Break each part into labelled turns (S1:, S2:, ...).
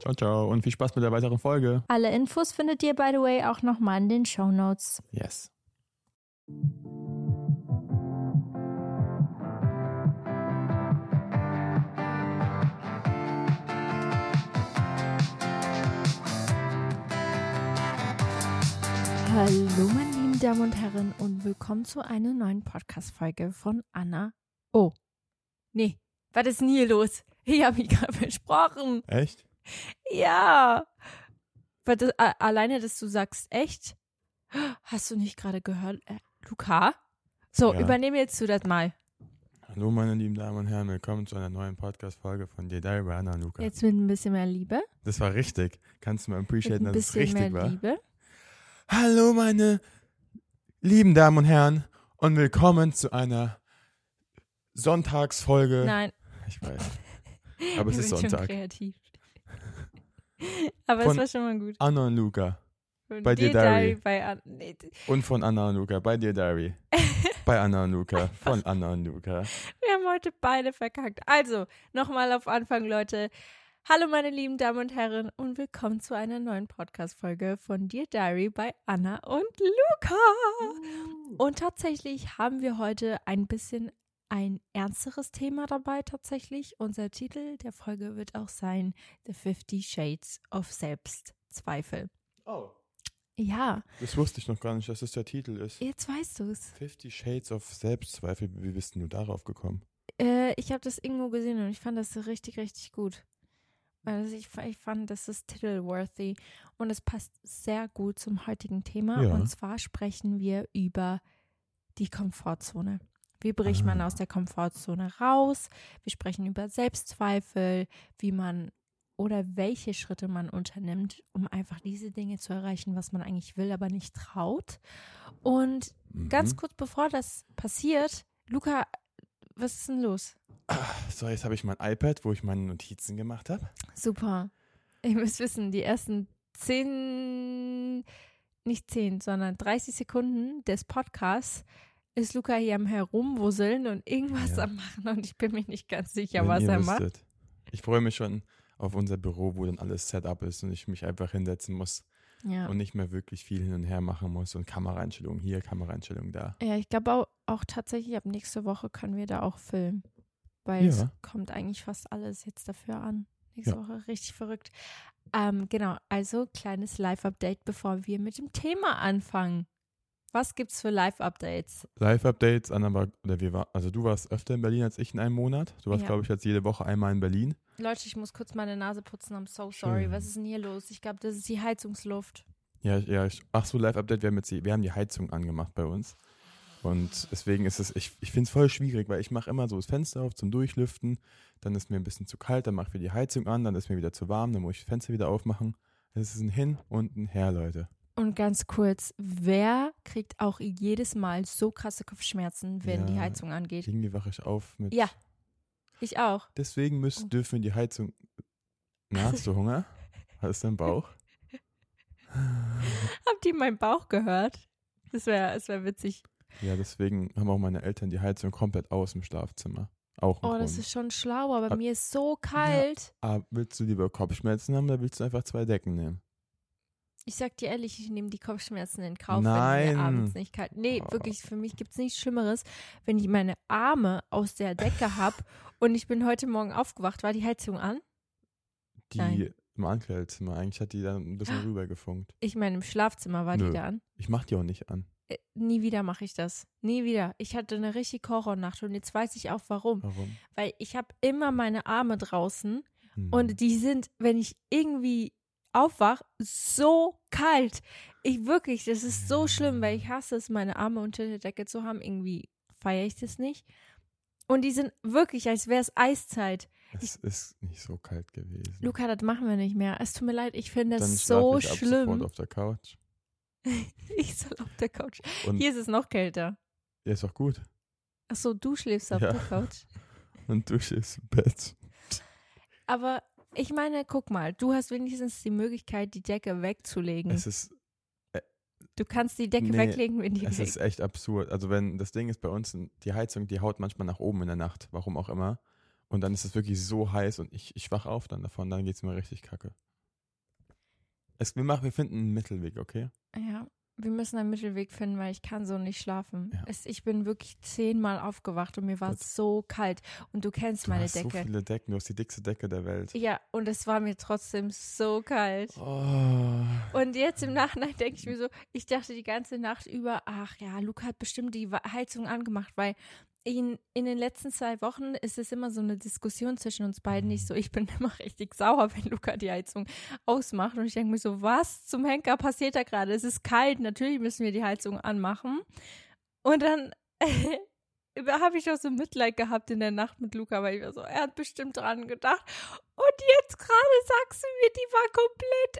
S1: Ciao, ciao. Und viel Spaß mit der weiteren Folge.
S2: Alle Infos findet ihr, by the way, auch nochmal in den Show Notes.
S1: Yes.
S2: Hallo, meine lieben Damen und Herren, und willkommen zu einer neuen Podcast-Folge von Anna. Oh, nee, was ist denn hier los? Ich habe mich gerade versprochen.
S1: Echt?
S2: Ja. Das, alleine, dass du sagst, echt? Hast du nicht gerade gehört, äh, Luca? So, ja. übernehme jetzt du das mal.
S1: Hallo, meine lieben Damen und Herren, willkommen zu einer neuen Podcast-Folge von dir, Anna Luca.
S2: Jetzt mit ein bisschen mehr Liebe.
S1: Das war richtig. Kannst du mal appreciaten, dass es richtig
S2: mehr
S1: war?
S2: Liebe.
S1: Hallo, meine lieben Damen und Herren, und willkommen zu einer Sonntagsfolge.
S2: Nein.
S1: Ich weiß. Aber es ist Sonntag.
S2: Schon kreativ. Aber von es war schon mal gut.
S1: Anna und Luca.
S2: Von
S1: bei dir Diary.
S2: Bei An nee.
S1: Und von Anna und Luca. Bei dir Diary. bei Anna und Luca. Von Anna und Luca.
S2: Wir haben heute beide verkackt. Also, nochmal auf Anfang, Leute. Hallo meine lieben Damen und Herren und willkommen zu einer neuen Podcast-Folge von Dear Diary bei Anna und Luca. Und tatsächlich haben wir heute ein bisschen ein ernsteres Thema dabei tatsächlich. Unser Titel der Folge wird auch sein The 50 Shades of Selbstzweifel.
S1: Oh.
S2: Ja.
S1: Das wusste ich noch gar nicht, dass das der Titel ist.
S2: Jetzt weißt du es.
S1: 50 Shades of Selbstzweifel. Wie bist du darauf gekommen?
S2: Äh, ich habe das irgendwo gesehen und ich fand das richtig, richtig gut. Also ich, ich fand, das ist titelworthy und es passt sehr gut zum heutigen Thema.
S1: Ja.
S2: Und zwar sprechen wir über die Komfortzone. Wie bricht ah. man aus der Komfortzone raus? Wir sprechen über Selbstzweifel, wie man oder welche Schritte man unternimmt, um einfach diese Dinge zu erreichen, was man eigentlich will, aber nicht traut. Und mhm. ganz kurz bevor das passiert, Luca, was ist denn los?
S1: So, jetzt habe ich mein iPad, wo ich meine Notizen gemacht habe.
S2: Super. Ihr müsst wissen, die ersten zehn, nicht zehn, sondern 30 Sekunden des Podcasts ist Luca hier am Herumwusseln und irgendwas ja. am Machen und ich bin mir nicht ganz sicher,
S1: Wenn
S2: was er
S1: wüsstet.
S2: macht.
S1: Ich freue mich schon auf unser Büro, wo dann alles set up ist und ich mich einfach hinsetzen muss
S2: ja.
S1: und nicht mehr wirklich viel hin und her machen muss und Kameraeinstellungen hier, Kameraeinstellungen da.
S2: Ja, ich glaube auch, auch, tatsächlich ab nächste Woche können wir da auch filmen, weil
S1: ja.
S2: es kommt eigentlich fast alles jetzt dafür an. Nächste
S1: Ja.
S2: Woche richtig verrückt. Ähm, genau, also kleines Live-Update, bevor wir mit dem Thema anfangen. Was gibt's für Live-Updates?
S1: Live-Updates, Anna war, oder wir war, also du warst öfter in Berlin als ich in einem Monat. Du warst,
S2: Ja.
S1: glaube ich, jetzt jede Woche einmal in Berlin.
S2: Leute, ich muss kurz meine Nase putzen. I'm so sorry.
S1: Schön.
S2: Was ist denn hier los? Ich glaube, das ist die Heizungsluft.
S1: Ja, ja, ich, ach so, Live-Update, wir haben jetzt die, wir haben die Heizung angemacht bei uns. Und deswegen ist es, ich, ich finde es voll schwierig, weil ich mache immer so das Fenster auf zum Durchlüften, dann ist mir ein bisschen zu kalt, dann machen wir die Heizung an, dann ist mir wieder zu warm, dann muss ich das Fenster wieder aufmachen. Es ist ein Hin und ein Her, Leute.
S2: Und ganz kurz, wer kriegt auch jedes Mal so krasse Kopfschmerzen, wenn
S1: Ja.
S2: die Heizung angeht?
S1: Irgendwie wache ich auf mit.
S2: Ja. Ich auch.
S1: Deswegen müssen, dürfen wir die Heizung. Na, hast du Hunger? Hast du einen Bauch?
S2: Habt ihr meinen Bauch gehört? Das wäre das wär witzig.
S1: Ja, deswegen haben auch meine Eltern die Heizung komplett aus im Schlafzimmer. Auch
S2: Oh, das
S1: Grund.
S2: ist schon schlau, aber
S1: Ah,
S2: mir ist so kalt.
S1: Aber willst du lieber Kopfschmerzen haben oder willst du einfach zwei Decken nehmen?
S2: Ich sag dir ehrlich, ich nehme die Kopfschmerzen in Kauf, wenn
S1: Nein.
S2: mir abends nicht kalt. Nee,
S1: Oh.
S2: wirklich, für mich gibt es nichts Schlimmeres, wenn ich meine Arme aus der Decke habe und ich bin heute Morgen aufgewacht. War die Heizung an?
S1: Die
S2: Nein.
S1: im Ankleidezimmer. Eigentlich hat die dann ein bisschen rübergefunkt.
S2: Ich meine, im Schlafzimmer war die
S1: Nö.
S2: da an.
S1: Ich mach die auch nicht an.
S2: Äh, nie wieder mache ich das. Nie wieder. Ich hatte eine richtig Horrornacht und jetzt weiß ich auch warum.
S1: Warum?
S2: Weil ich habe immer meine Arme draußen
S1: Hm.
S2: und die sind, wenn ich irgendwie aufwach, so kalt. Ich wirklich, das ist so schlimm, weil ich hasse es, meine Arme unter der Decke zu haben. Irgendwie feiere ich das nicht. Und die sind wirklich, als wäre es Eiszeit.
S1: es ist nicht so kalt gewesen.
S2: Luca, das machen wir nicht mehr. Es tut mir leid, ich finde das so
S1: ich ab
S2: schlimm.
S1: auf der Couch.
S2: Ich soll auf der Couch.
S1: Und
S2: Hier ist es noch kälter.
S1: ja, ist doch gut.
S2: Achso, du schläfst auf
S1: Ja.
S2: der Couch.
S1: Und du schläfst im Bett.
S2: Aber ich meine, guck mal, du hast wenigstens die Möglichkeit, die Decke wegzulegen.
S1: Es ist,
S2: du kannst die Decke
S1: Nee,
S2: weglegen, wenn die
S1: es
S2: weg
S1: ist echt absurd. Also wenn das Ding ist bei uns, die Heizung, die haut manchmal nach oben in der Nacht, warum auch immer. Und dann ist es wirklich so heiß und ich, ich wach auf dann davon, dann geht es mir richtig kacke. Es, wir, machen, wir finden einen Mittelweg, okay?
S2: Ja, wir müssen einen Mittelweg finden, weil ich kann so nicht schlafen.
S1: Ja.
S2: Es, ich bin wirklich zehnmal aufgewacht und mir war
S1: Gut.
S2: so kalt. Und du kennst
S1: Du
S2: meine
S1: hast so
S2: Decke.
S1: viele Decken, du hast die dickste Decke der Welt.
S2: ja, und es war mir trotzdem so kalt.
S1: Oh.
S2: Und jetzt im Nachhinein denke ich mir so, ich dachte die ganze Nacht über, ach ja, Luca hat bestimmt die Heizung angemacht, weil in, in den letzten zwei Wochen ist es immer so eine Diskussion zwischen uns beiden. Nicht so, ich bin immer richtig sauer, wenn Luca die Heizung ausmacht. Und ich denke mir so, was zum Henker passiert da gerade? Es ist kalt, natürlich müssen wir die Heizung anmachen. Und dann habe ich auch so Mitleid gehabt in der Nacht mit Luca, weil ich war so, er hat bestimmt dran gedacht. Und jetzt gerade sagst du mir, die war komplett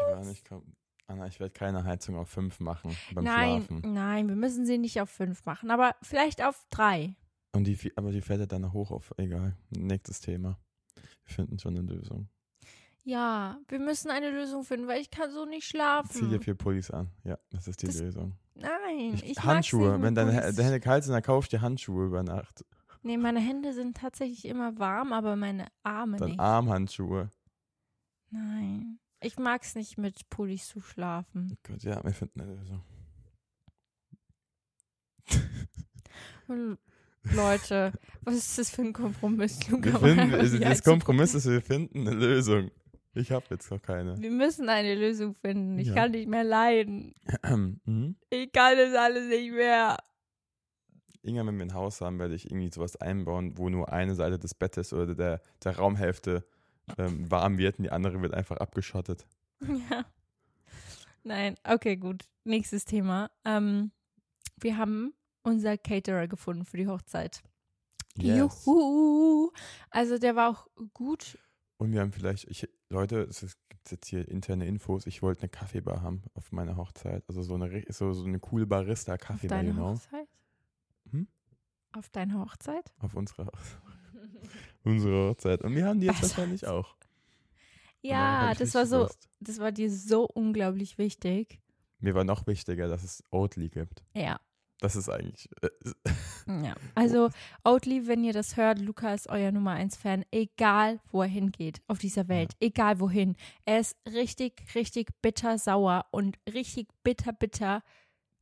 S1: Die war nicht kom- Anna, ich werde keine Heizung auf 5 machen beim
S2: nein,
S1: Schlafen.
S2: nein, wir müssen sie nicht auf fünf machen, aber vielleicht auf drei.
S1: Und die, aber die fährt ja dann hoch auf, egal, nächstes Thema. Wir finden schon eine Lösung.
S2: Ja, wir müssen eine Lösung finden, weil ich kann so nicht
S1: Zieh dir
S2: schlafen.
S1: vier Pullis an. Ja, das ist die
S2: Das-
S1: Lösung.
S2: Nein,
S1: Ich,
S2: ich
S1: Handschuhe, wenn deine,
S2: Pullis.
S1: deine Hände kalt sind, dann kauf dir Handschuhe über Nacht.
S2: Nee, meine Hände sind tatsächlich immer warm, aber meine Arme
S1: Dann
S2: nicht.
S1: Armhandschuhe.
S2: Nein. Ich mag's nicht mit Pullis zu schlafen.
S1: Gut, ja, wir finden eine Lösung.
S2: Leute, was ist das für ein Kompromiss, Luca?
S1: finden, also das
S2: Heizung-
S1: Kompromiss ist, wir finden eine Lösung. Ich habe jetzt noch keine.
S2: Wir müssen eine Lösung finden. Ich
S1: Ja.
S2: kann nicht mehr leiden.
S1: mhm.
S2: Ich kann das alles nicht mehr.
S1: Irgendwann, wenn wir ein Haus haben, werde ich irgendwie sowas einbauen, wo nur eine Seite des Bettes oder der, der Raumhälfte ähm, warm wird und die andere wird einfach abgeschottet.
S2: Ja. Nein, okay, gut. Nächstes Thema. Ähm, wir haben unser Caterer gefunden für die Hochzeit.
S1: Yes.
S2: Juhu! Also der war auch gut.
S1: Und wir haben vielleicht, ich, Leute, es gibt jetzt hier interne Infos, ich wollte eine Kaffeebar haben auf meiner Hochzeit. Also so eine, so, so eine coole
S2: Auf
S1: Barista-Kaffeebar,
S2: deine
S1: genau.
S2: Hochzeit?
S1: Hm?
S2: Auf deine Hochzeit?
S1: Auf unserer, unsere Hochzeit. Und wir haben die jetzt
S2: Was?
S1: wahrscheinlich auch.
S2: Ja, das war so,
S1: Lust.
S2: das war dir so unglaublich wichtig.
S1: Mir war noch wichtiger, dass es Oatly gibt.
S2: Ja.
S1: Das ist eigentlich. Äh,
S2: Ja. Also, Oatly, wenn ihr das hört, Luca ist euer Nummer 1 Fan, egal wo er hingeht auf dieser Welt, egal wohin. Er ist richtig, richtig bitter sauer und richtig bitter, bitter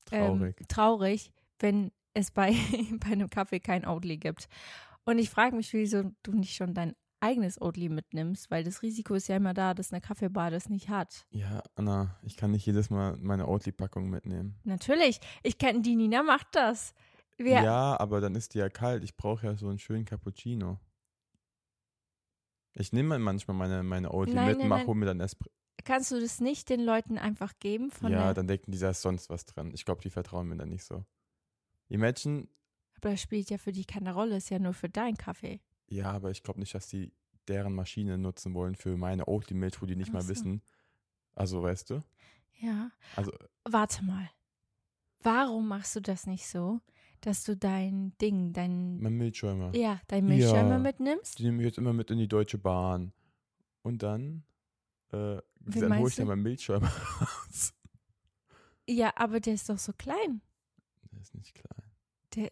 S1: traurig.
S2: Ähm, traurig, wenn es bei, bei einem Kaffee kein Oatly gibt. Und ich frage mich, wieso du nicht schon dein eigenes Oatly mitnimmst, weil das Risiko ist ja immer da, dass eine Kaffeebar das nicht hat.
S1: Ja, Anna, ich kann nicht jedes Mal meine Oatly-Packung mitnehmen.
S2: Natürlich. Ich kenne die Nina macht das. Wir,
S1: Ja, aber dann ist die ja kalt. Ich brauche ja so einen schönen Cappuccino. Ich nehme manchmal meine, meine Oatly
S2: Nein,
S1: mit und mache mir dann Espresso.
S2: Kannst du das nicht den Leuten einfach geben von
S1: Ja, dann denken die, da ist sonst was drin. Ich glaube, die vertrauen mir dann nicht so. Imagine,
S2: Das spielt ja für die keine Rolle, ist ja nur für deinen Kaffee.
S1: ja, aber ich glaube nicht, dass die deren Maschine nutzen wollen für meine Oatly-Milch, wo die nicht
S2: Ach
S1: mal
S2: so.
S1: wissen. Also, weißt du?
S2: Ja.
S1: Also,
S2: Warte mal. Warum machst du das nicht so, dass du dein Ding, dein,
S1: mein Milchschäumer.
S2: ja, dein Milchschäumer
S1: Ja.
S2: mitnimmst?
S1: Die nehme ich jetzt immer mit in die Deutsche Bahn. Und dann, äh,
S2: Wie
S1: dann hole ich dann meinen Milchschäumer raus.
S2: Ja, aber der ist doch so klein.
S1: Der ist nicht klein.
S2: Der,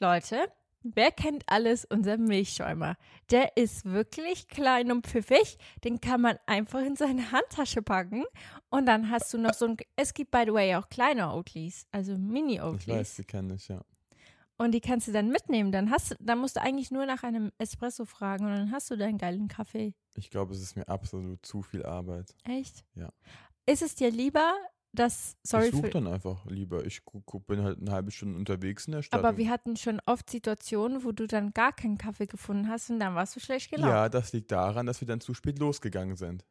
S2: Leute, wer kennt alles unseren Milchschäumer? Der ist wirklich klein und pfiffig. Den kann man einfach in seine Handtasche packen. Und dann hast du noch so ein. Es gibt, by the way, auch kleine Oatlys, also
S1: Ich weiß, die kenne ich, ja.
S2: Und die kannst du dann mitnehmen. Dann, hast, dann musst du eigentlich nur nach einem Espresso fragen und dann hast du deinen geilen Kaffee.
S1: Ich glaube, es ist mir absolut zu viel Arbeit.
S2: Echt?
S1: Ja.
S2: Ist es dir lieber, dass. Sorry
S1: ich suche dann einfach lieber. Ich bin halt eine halbe Stunde unterwegs in der Stadt.
S2: Aber wir hatten schon oft Situationen, wo du dann gar keinen Kaffee gefunden hast und dann warst du schlecht gelaunt.
S1: Ja, das liegt daran, dass wir dann zu spät losgegangen sind.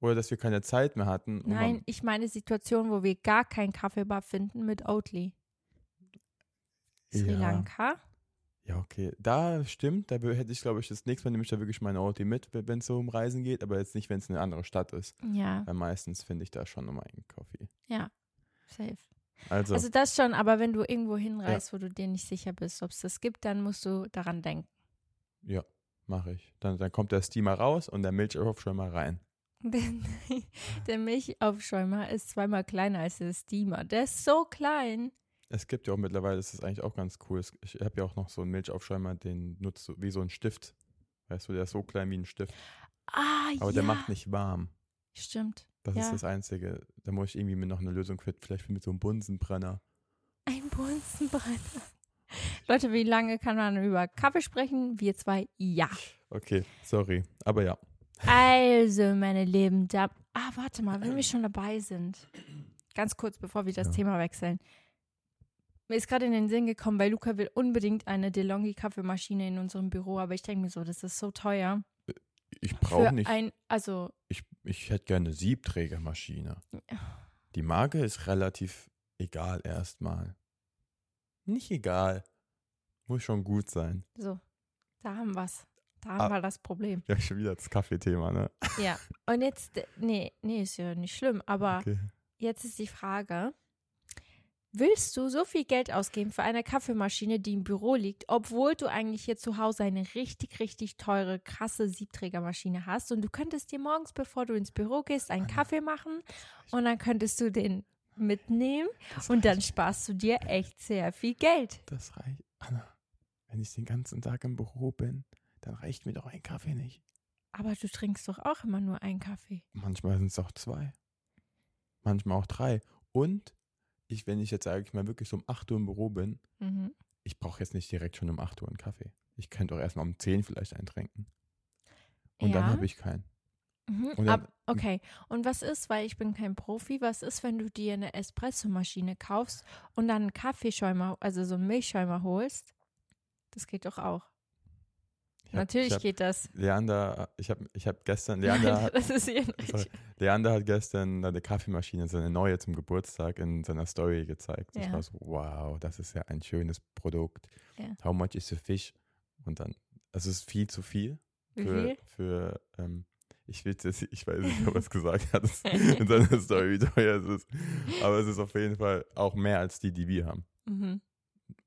S1: Oder dass wir keine Zeit mehr hatten.
S2: Nein, ich meine Situationen, wo wir gar keinen Kaffeebar finden mit Oatly. Sri
S1: Ja.
S2: Lanka?
S1: Ja, okay. Da stimmt. Da hätte ich, glaube ich, das nächste Mal nehme ich da wirklich meine Audi mit, wenn es so um Reisen geht. Aber jetzt nicht, wenn es eine andere Stadt ist.
S2: Ja,
S1: Weil meistens finde ich da schon mal einen Kaffee.
S2: ja, safe.
S1: Also,
S2: Also das schon, aber wenn du irgendwo hinreist, wo du dir nicht sicher bist, ob es das gibt, dann musst du daran denken.
S1: ja, mache ich. Dann, dann kommt der Steamer raus und der Milchaufschäumer rein.
S2: Der Milchaufschäumer ist zweimal kleiner als der Steamer. Der ist so klein.
S1: Es gibt ja auch mittlerweile, das ist eigentlich auch ganz cool. Ich habe ja auch noch so einen Milchaufschäumer, den nutzt du wie so ein Stift. Weißt du, der ist so klein wie ein Stift.
S2: Ah,
S1: Aber
S2: ja.
S1: der macht nicht warm.
S2: Stimmt.
S1: Das
S2: Ja.
S1: ist das Einzige. Da muss ich irgendwie mir noch eine Lösung finden. Vielleicht mit so einem Bunsenbrenner.
S2: Ein Bunsenbrenner. Leute, wie lange kann man über Kaffee sprechen? Wir zwei, ja.
S1: Okay, sorry. Aber ja.
S2: Also, meine lieben Damen. Ah, warte mal, wenn wir schon dabei sind. Ganz kurz, bevor wir das
S1: Ja.
S2: Thema wechseln. Mir ist gerade in den Sinn gekommen, weil Luca will unbedingt eine DeLonghi Kaffeemaschine in unserem Büro, aber ich denke mir so, das ist so teuer.
S1: Ich
S2: Für
S1: brauche nicht.
S2: ein, also,
S1: Ich, ich hätte gerne eine Siebträgermaschine. Die Marke ist relativ egal erstmal. Nicht egal. Muss schon gut sein.
S2: so, da haben wir's. Da
S1: Ah.
S2: haben wir das Problem.
S1: Ja, schon wieder das Kaffeethema, ne?
S2: Ja. Und jetzt, nee, nee, ist ja nicht schlimm, aber
S1: Okay.
S2: Jetzt ist die Frage, willst du so viel Geld ausgeben für eine Kaffeemaschine, die im Büro liegt, obwohl du eigentlich hier zu Hause eine richtig, richtig teure, krasse Siebträgermaschine hast und du könntest dir morgens, bevor du ins Büro gehst, einen Kaffee machen und dann könntest du den mitnehmen und dann sparst du dir echt sehr viel Geld.
S1: Das reicht. Anna, wenn ich den ganzen Tag im Büro bin, dann reicht mir doch ein Kaffee nicht.
S2: Aber du trinkst doch auch immer nur einen Kaffee.
S1: Manchmal sind es auch zwei. Manchmal auch drei. Und ich, wenn ich jetzt, sage ich mal, wirklich so um 8 Uhr im Büro bin,
S2: Mhm.
S1: ich brauche jetzt nicht direkt schon um 8 Uhr einen Kaffee. Ich könnte auch erstmal um 10 vielleicht eintrinken. Und dann
S2: Ja.
S1: habe ich keinen.
S2: Mhm.
S1: Und dann-
S2: Ab, okay. Und was ist, weil ich bin kein Profi, was ist, wenn du dir eine Espressomaschine kaufst und dann einen Kaffeeschäumer, also so einen Milchschäumer holst? Das geht doch auch.
S1: Ich hab-
S2: Natürlich
S1: ich hab,
S2: geht das.
S1: Leander, ich habe ich hab gestern, Leander hat,
S2: das ist hier
S1: sorry, Leander hat gestern eine Kaffeemaschine, so eine neue zum Geburtstag in seiner Story gezeigt. Ich
S2: Ja.
S1: war so, wow, das ist ja ein schönes Produkt.
S2: Ja.
S1: How much is the fish? Und dann, es ist viel zu viel. Für,
S2: viel?
S1: für ähm, ich will jetzt, ich weiß nicht, ob er es gesagt hat in seiner Story, wie teuer es ist. Aber es ist auf jeden Fall auch mehr als die, die wir haben.
S2: Mhm.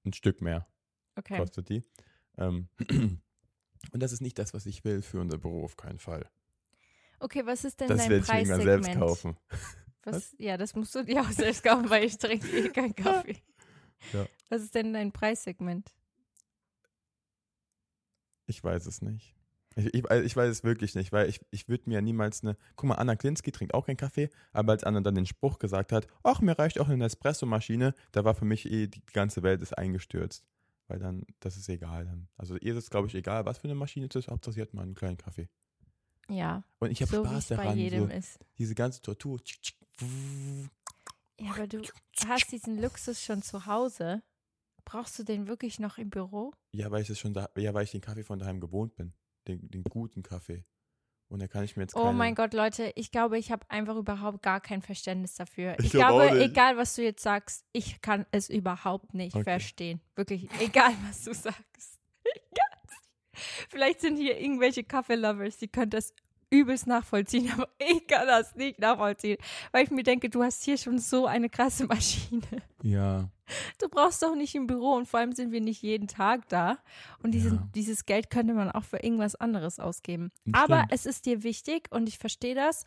S1: Ein Stück mehr
S2: Okay.
S1: kostet die. Ähm, und das ist nicht das, was ich will für unser Büro, auf keinen Fall.
S2: Okay, was ist denn
S1: Das
S2: dein
S1: werde ich mir
S2: Preissegment?
S1: selbst kaufen.
S2: Was, ja, das musst du dir auch selbst kaufen, weil ich trinke eh keinen Kaffee.
S1: Ja.
S2: Was ist denn dein Preissegment?
S1: Ich weiß es nicht. Ich, ich, ich weiß es wirklich nicht, weil ich, ich würde mir ja niemals eine. Guck mal, Anna Klinski trinkt auch keinen Kaffee, aber als Anna dann den Spruch gesagt hat, ach, mir reicht auch eine Espressomaschine, da war für mich eh, die ganze Welt ist eingestürzt. Weil dann, das ist egal. Dann. Also ihr ist es, glaube ich, egal, was für eine Maschine es ist, Hauptsache sie hat mal einen kleinen Kaffee.
S2: Ja,
S1: Und ich habe
S2: so
S1: Spaß
S2: es bei
S1: daran,
S2: jedem
S1: so,
S2: ist.
S1: diese ganze Tortur.
S2: Ja, aber du hast diesen Luxus schon zu Hause. Brauchst du den wirklich noch im Büro?
S1: Ja, weil ich es schon da, ja, weil ich den Kaffee von daheim gewohnt bin. Den, den guten Kaffee. Und da kann ich mir jetzt
S2: Oh
S1: keine,
S2: mein Gott, Leute, ich glaube, ich habe einfach überhaupt gar kein Verständnis dafür.
S1: Ich
S2: Ich, glaube, egal was du jetzt sagst, ich kann es überhaupt nicht
S1: Okay.
S2: verstehen. Wirklich, egal was du sagst. Vielleicht sind hier irgendwelche Kaffee-Lovers, die können das übelst nachvollziehen, aber ich kann das nicht nachvollziehen, weil ich mir denke, du hast hier schon so eine krasse Maschine.
S1: Ja,
S2: Du brauchst doch nicht im Büro und vor allem sind wir nicht jeden Tag da. Und diesen,
S1: Ja.
S2: dieses Geld könnte man auch für irgendwas anderes ausgeben.
S1: Das
S2: Aber
S1: stimmt.
S2: es ist dir wichtig und ich verstehe das.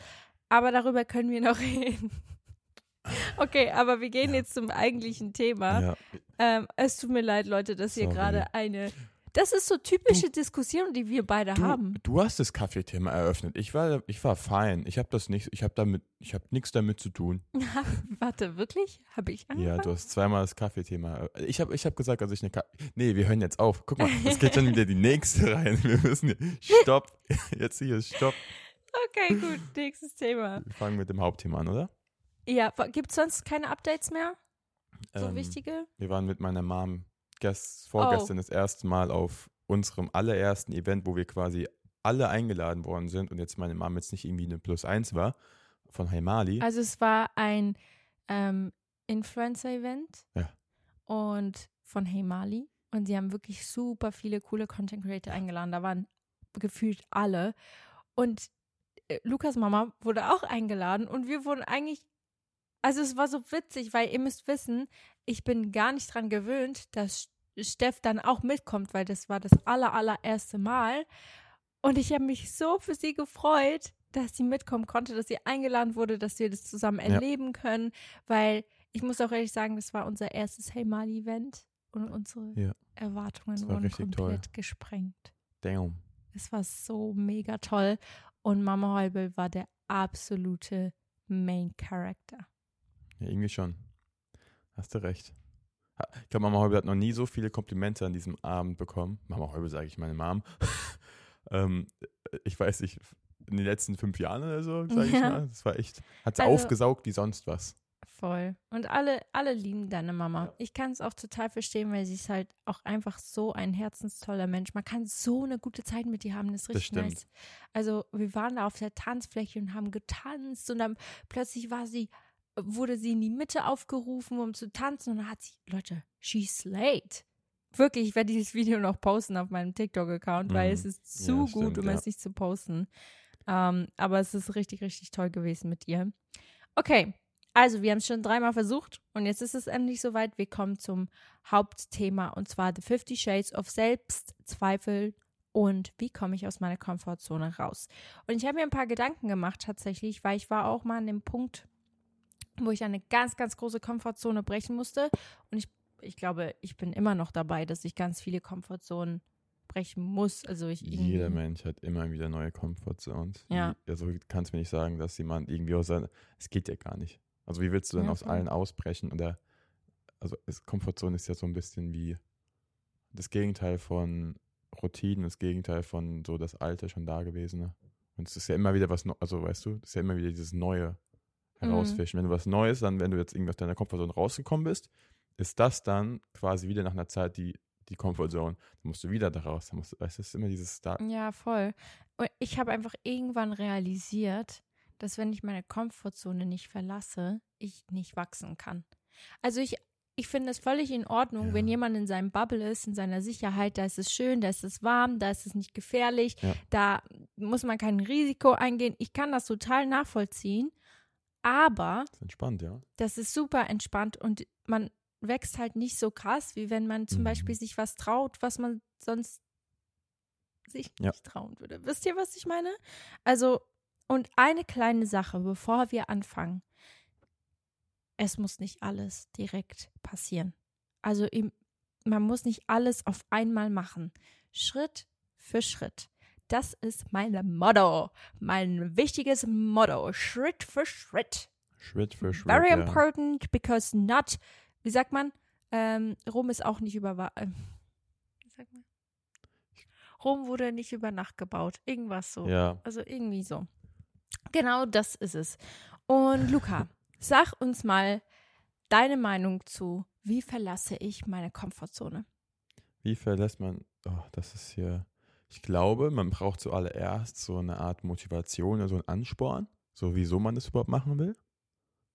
S2: Aber darüber können wir noch reden. Okay, aber wir gehen
S1: Ja.
S2: jetzt zum eigentlichen Thema.
S1: ja.
S2: Ähm, es tut mir leid, Leute, dass hier
S1: Sorry.
S2: gerade eine. Das ist so typische Diskussion, die wir beide
S1: Du,
S2: haben.
S1: du hast das Kaffeethema eröffnet. Ich war, ich war fein. Ich habe das nicht, ich habe damit, ich habe nichts damit zu tun.
S2: Warte, wirklich? Habe ich angefangen?
S1: Ja, du hast zweimal das Kaffeethema. Ich habe, ich habe gesagt, dass ich eine Ka Nee, wir hören jetzt auf. Guck mal, es geht schon wieder die nächste rein. Wir müssen hier, stopp. Jetzt hier stopp.
S2: Okay, gut, nächstes Thema.
S1: Wir fangen mit dem Hauptthema an, oder?
S2: Ja, gibt es sonst keine Updates mehr? So
S1: Ähm,
S2: wichtige?
S1: Wir waren mit meiner Mom gest,
S2: Oh.
S1: vorgestern das erste Mal auf unserem allerersten Event, wo wir quasi alle eingeladen worden sind und jetzt meine Mom jetzt nicht irgendwie eine Plus eins war von Heimali.
S2: Also es war ein ähm, Influencer-Event
S1: Ja.
S2: und von Hey Mali und sie haben wirklich super viele coole Content Creator eingeladen. Da waren gefühlt alle und äh, Lukas Mama wurde auch eingeladen und wir wurden eigentlich also es war so witzig, weil ihr müsst wissen, ich bin gar nicht dran gewöhnt, dass Steff dann auch mitkommt, weil das war das aller allererste Mal und ich habe mich so für sie gefreut, dass sie mitkommen konnte, dass sie eingeladen wurde, dass wir das zusammen
S1: Ja.
S2: erleben können, weil ich muss auch ehrlich sagen, das war unser erstes Hey Mali Event und unsere
S1: Ja.
S2: Erwartungen wurden
S1: richtig toll.
S2: komplett gesprengt.
S1: Damn.
S2: Es war so mega toll und Mama Heubel war der absolute Main Character.
S1: Ja, irgendwie schon. Hast du recht. Ich glaube, Mama Heubel hat noch nie so viele Komplimente an diesem Abend bekommen. Mama Heubel sage ich meine Mom. ähm, ich weiß nicht, in den letzten fünf Jahren oder so, sage ich
S2: Ja.
S1: mal. Das war echt, hat sie
S2: Also-
S1: aufgesaugt wie sonst was.
S2: Voll. Und alle, alle lieben deine Mama. Ich kann es auch total verstehen, weil sie ist halt auch einfach so ein herzenstoller Mensch. Man kann so eine gute Zeit mit ihr haben, das ist
S1: Das
S2: richtig
S1: stimmt.
S2: nice. Also wir waren da auf der Tanzfläche und haben getanzt und dann plötzlich war sie, wurde sie in die Mitte aufgerufen, um zu tanzen und dann hat sie, Leute, she slayed. Wirklich, ich werde dieses Video noch posten auf meinem TikTok-Account, weil
S1: Mhm.
S2: es ist
S1: Ja,
S2: zu
S1: stimmt,
S2: gut, um
S1: ja.
S2: es nicht zu posten. Ähm, aber es ist richtig, richtig toll gewesen mit ihr. Okay, also wir haben es schon dreimal versucht und jetzt ist es endlich soweit. Wir kommen zum Hauptthema und zwar The 50 Shades of Selbstzweifel und wie komme ich aus meiner Komfortzone raus. Und ich habe mir ein paar Gedanken gemacht tatsächlich, weil ich war auch mal an dem Punkt, wo ich eine ganz, ganz große Komfortzone brechen musste und ich, ich glaube, ich bin immer noch dabei, dass ich ganz viele Komfortzonen brechen muss. Also ich
S1: Jeder Mensch hat immer wieder neue Comfortzones.
S2: Ja.
S1: Also kannst du mir nicht sagen, dass jemand irgendwie aus seiner, es geht ja gar nicht. Also wie willst du denn
S2: Ja,
S1: aus allen ausbrechen? Oder, also es, Comfortzone ist ja so ein bisschen wie das Gegenteil von Routinen, das Gegenteil von so das Alte schon Dagewesene. Und es ist ja immer wieder was, also weißt du, es ist ja immer wieder dieses Neue
S2: Mhm.
S1: herausfischen. Wenn du was Neues, dann, wenn du jetzt irgendwie aus deiner Comfortzone rausgekommen bist, ist das dann quasi wieder nach einer Zeit die, die Comfortzone. Dann musst du wieder da raus. Dann musst du, weißt du, es ist immer dieses da.
S2: Ja, voll. Und ich habe einfach irgendwann realisiert, dass wenn ich meine Komfortzone nicht verlasse, ich nicht wachsen kann. Also ich, ich finde es völlig in Ordnung,
S1: Ja.
S2: wenn jemand in seinem Bubble ist, in seiner Sicherheit, da ist es schön, da ist es warm, da ist es nicht gefährlich,
S1: Ja.
S2: da muss man kein Risiko eingehen. Ich kann das total nachvollziehen, aber
S1: Das ist entspannt, ja.
S2: das ist super entspannt und man wächst halt nicht so krass, wie wenn man zum
S1: Mhm.
S2: Beispiel sich was traut, was man sonst sich
S1: Ja.
S2: nicht trauen würde. Wisst ihr, was ich meine? Also, und eine kleine Sache, bevor wir anfangen. Es muss nicht alles direkt passieren. Also, man muss nicht alles auf einmal machen. Schritt für Schritt. Das ist mein Motto. Mein wichtiges Motto. Schritt für Schritt.
S1: Schritt für Schritt.
S2: Very
S1: ja.
S2: important because not, wie sagt man, ähm, Rum ist auch nicht über, mal. Rom wurde nicht über Nacht gebaut. Irgendwas so.
S1: Ja.
S2: Also irgendwie so. Genau das ist es. Und Luca, sag uns mal deine Meinung zu, wie verlasse ich meine Komfortzone?
S1: Wie verlässt man, oh, das ist hier, ich glaube, man braucht zuallererst so eine Art Motivation, also einen Ansporn, so wieso man das überhaupt machen will.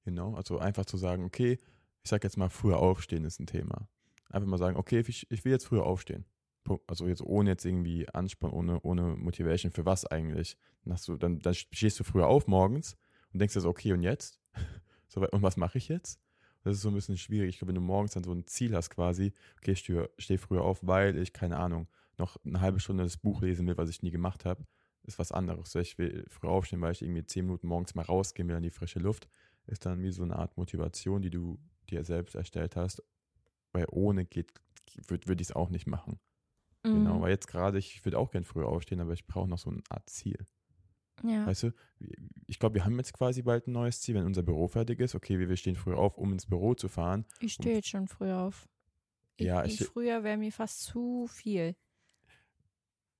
S1: Genau, also einfach zu sagen, okay, ich sag jetzt mal, früher aufstehen ist ein Thema. Einfach mal sagen, okay, ich, ich will jetzt früher aufstehen. Also jetzt ohne jetzt irgendwie Ansporn, ohne, ohne Motivation, für was eigentlich? Dann, du, dann, dann stehst du früher auf morgens und denkst dir so, okay, und jetzt? so, und was mache ich jetzt? Das ist so ein bisschen schwierig. Ich glaube, wenn du morgens dann so ein Ziel hast quasi, okay, ich stehe steh früher auf, weil ich, keine Ahnung, noch eine halbe Stunde das Buch lesen will, was ich nie gemacht habe, ist was anderes. Ich will früher aufstehen, weil ich irgendwie zehn Minuten morgens mal rausgehen will in die frische Luft, ist dann wie so eine Art Motivation, die du dir selbst erstellt hast, weil ohne geht, würde würd ich es auch nicht machen. Genau, mhm. Genau, weil jetzt gerade, ich würde auch gern früher aufstehen, aber ich brauche noch so eine Art Ziel. Ja. Weißt du, ich glaube, wir haben jetzt quasi bald ein neues Ziel, wenn unser Büro fertig ist. Okay, wir stehen früher auf, um ins Büro zu fahren.
S2: Ich stehe jetzt schon früher auf. Ich, ja, ich, früher wäre mir fast zu viel.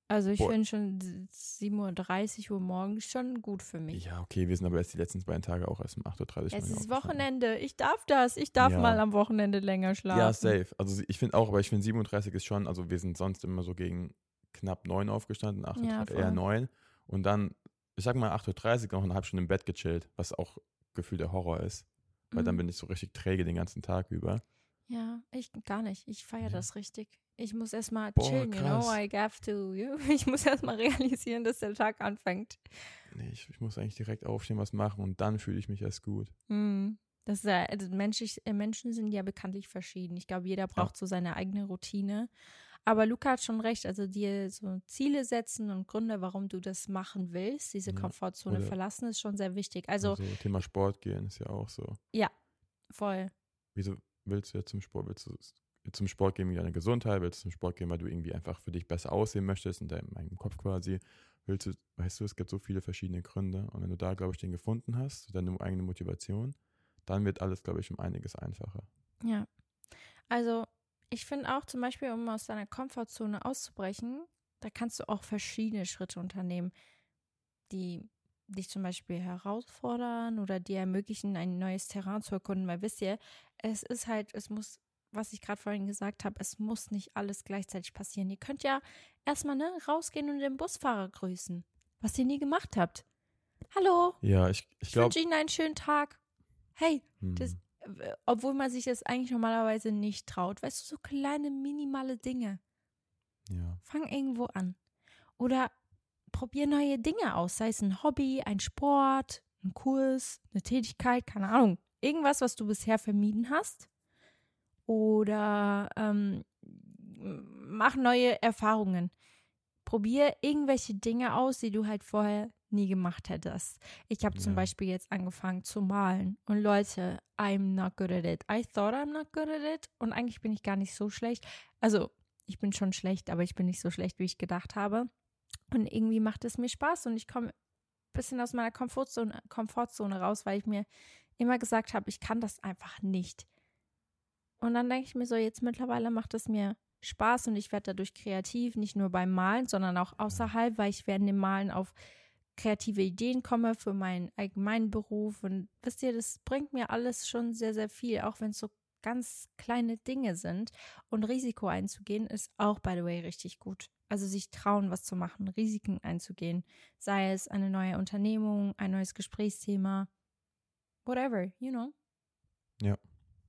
S2: Also ich finde schon 7.30 Uhr morgens schon gut für mich.
S1: Ja, okay, wir sind aber jetzt die letzten beiden Tage auch erst um 8.30 Uhr.
S2: Es ist Wochenende. Ich darf das. Ich darf ja. mal am Wochenende länger schlafen.
S1: Ja, safe. Also ich finde auch, aber ich finde 37 ist schon, also wir sind sonst immer so gegen knapp 9 aufgestanden, 8 ja, eher 9. Und dann, ich sag mal 8.30 Uhr noch eine halbe Stunde im Bett gechillt, was auch gefühlt der Horror ist. Weil mhm. dann bin ich so richtig träge den ganzen Tag über.
S2: Ja, ich gar nicht. Ich feiere das richtig. Ich muss erstmal chillen, you know, I have to. Ich muss erstmal realisieren, dass der Tag anfängt.
S1: Nee, ich, ich, muss eigentlich direkt aufstehen, was machen und dann fühle ich mich erst gut.
S2: Mm, das ist ja, also menschlich, äh, Menschen sind ja bekanntlich verschieden. Ich glaube, jeder braucht ja. so seine eigene Routine. Aber Luca hat schon recht, also dir so Ziele setzen und Gründe, warum du das machen willst, diese ja. Komfortzone Oder verlassen, ist schon sehr wichtig. Also, also
S1: Thema Sport gehen ist ja auch so.
S2: Ja, voll.
S1: Wieso willst du ja zum Sport? Willst du zum Sport gehen wegen deiner Gesundheit, willst du zum Sport gehen, weil du irgendwie einfach für dich besser aussehen möchtest, in deinem Kopf quasi. Willst du, weißt du, es gibt so viele verschiedene Gründe. Und wenn du da, glaube ich, den gefunden hast, deine eigene Motivation, dann wird alles, glaube ich, um einiges einfacher.
S2: Ja. Also, ich finde auch zum Beispiel, um aus deiner Komfortzone auszubrechen, da kannst du auch verschiedene Schritte unternehmen, die dich zum Beispiel herausfordern oder dir ermöglichen, ein neues Terrain zu erkunden. Weil wisst ihr, es ist halt, es muss was ich gerade vorhin gesagt habe, es muss nicht alles gleichzeitig passieren. Ihr könnt ja erstmal ne, rausgehen und den Busfahrer grüßen, was ihr nie gemacht habt. Hallo.
S1: Ja, ich, ich glaube.
S2: Ich wünsche Ihnen einen schönen Tag. Hey, hm. das, obwohl man sich das eigentlich normalerweise nicht traut. Weißt du, so kleine, minimale Dinge.
S1: Ja.
S2: Fang irgendwo an. Oder probier neue Dinge aus, sei es ein Hobby, ein Sport, ein Kurs, eine Tätigkeit, keine Ahnung. Irgendwas, was du bisher vermieden hast oder ähm, mach neue Erfahrungen. Probier irgendwelche Dinge aus, die du halt vorher nie gemacht hättest. Ich habe ja. zum Beispiel jetzt angefangen zu malen und Leute, I'm not good at it. I thought I'm not good at it und eigentlich bin ich gar nicht so schlecht. Also ich bin schon schlecht, aber ich bin nicht so schlecht, wie ich gedacht habe. Und irgendwie macht es mir Spaß und ich komme ein bisschen aus meiner Komfortzone, Komfortzone raus, weil ich mir immer gesagt habe, ich kann das einfach nicht. Und dann denke ich mir so, jetzt mittlerweile macht es mir Spaß und ich werde dadurch kreativ, nicht nur beim Malen, sondern auch außerhalb, weil ich während dem Malen auf kreative Ideen komme für meinen allgemeinen Beruf. Und wisst ihr, das bringt mir alles schon sehr, sehr viel, auch wenn es so ganz kleine Dinge sind. Und Risiko einzugehen ist auch, by the way, richtig gut. Also sich trauen, was zu machen, Risiken einzugehen. Sei es eine neue Unternehmung, ein neues Gesprächsthema, whatever, you know.
S1: Ja.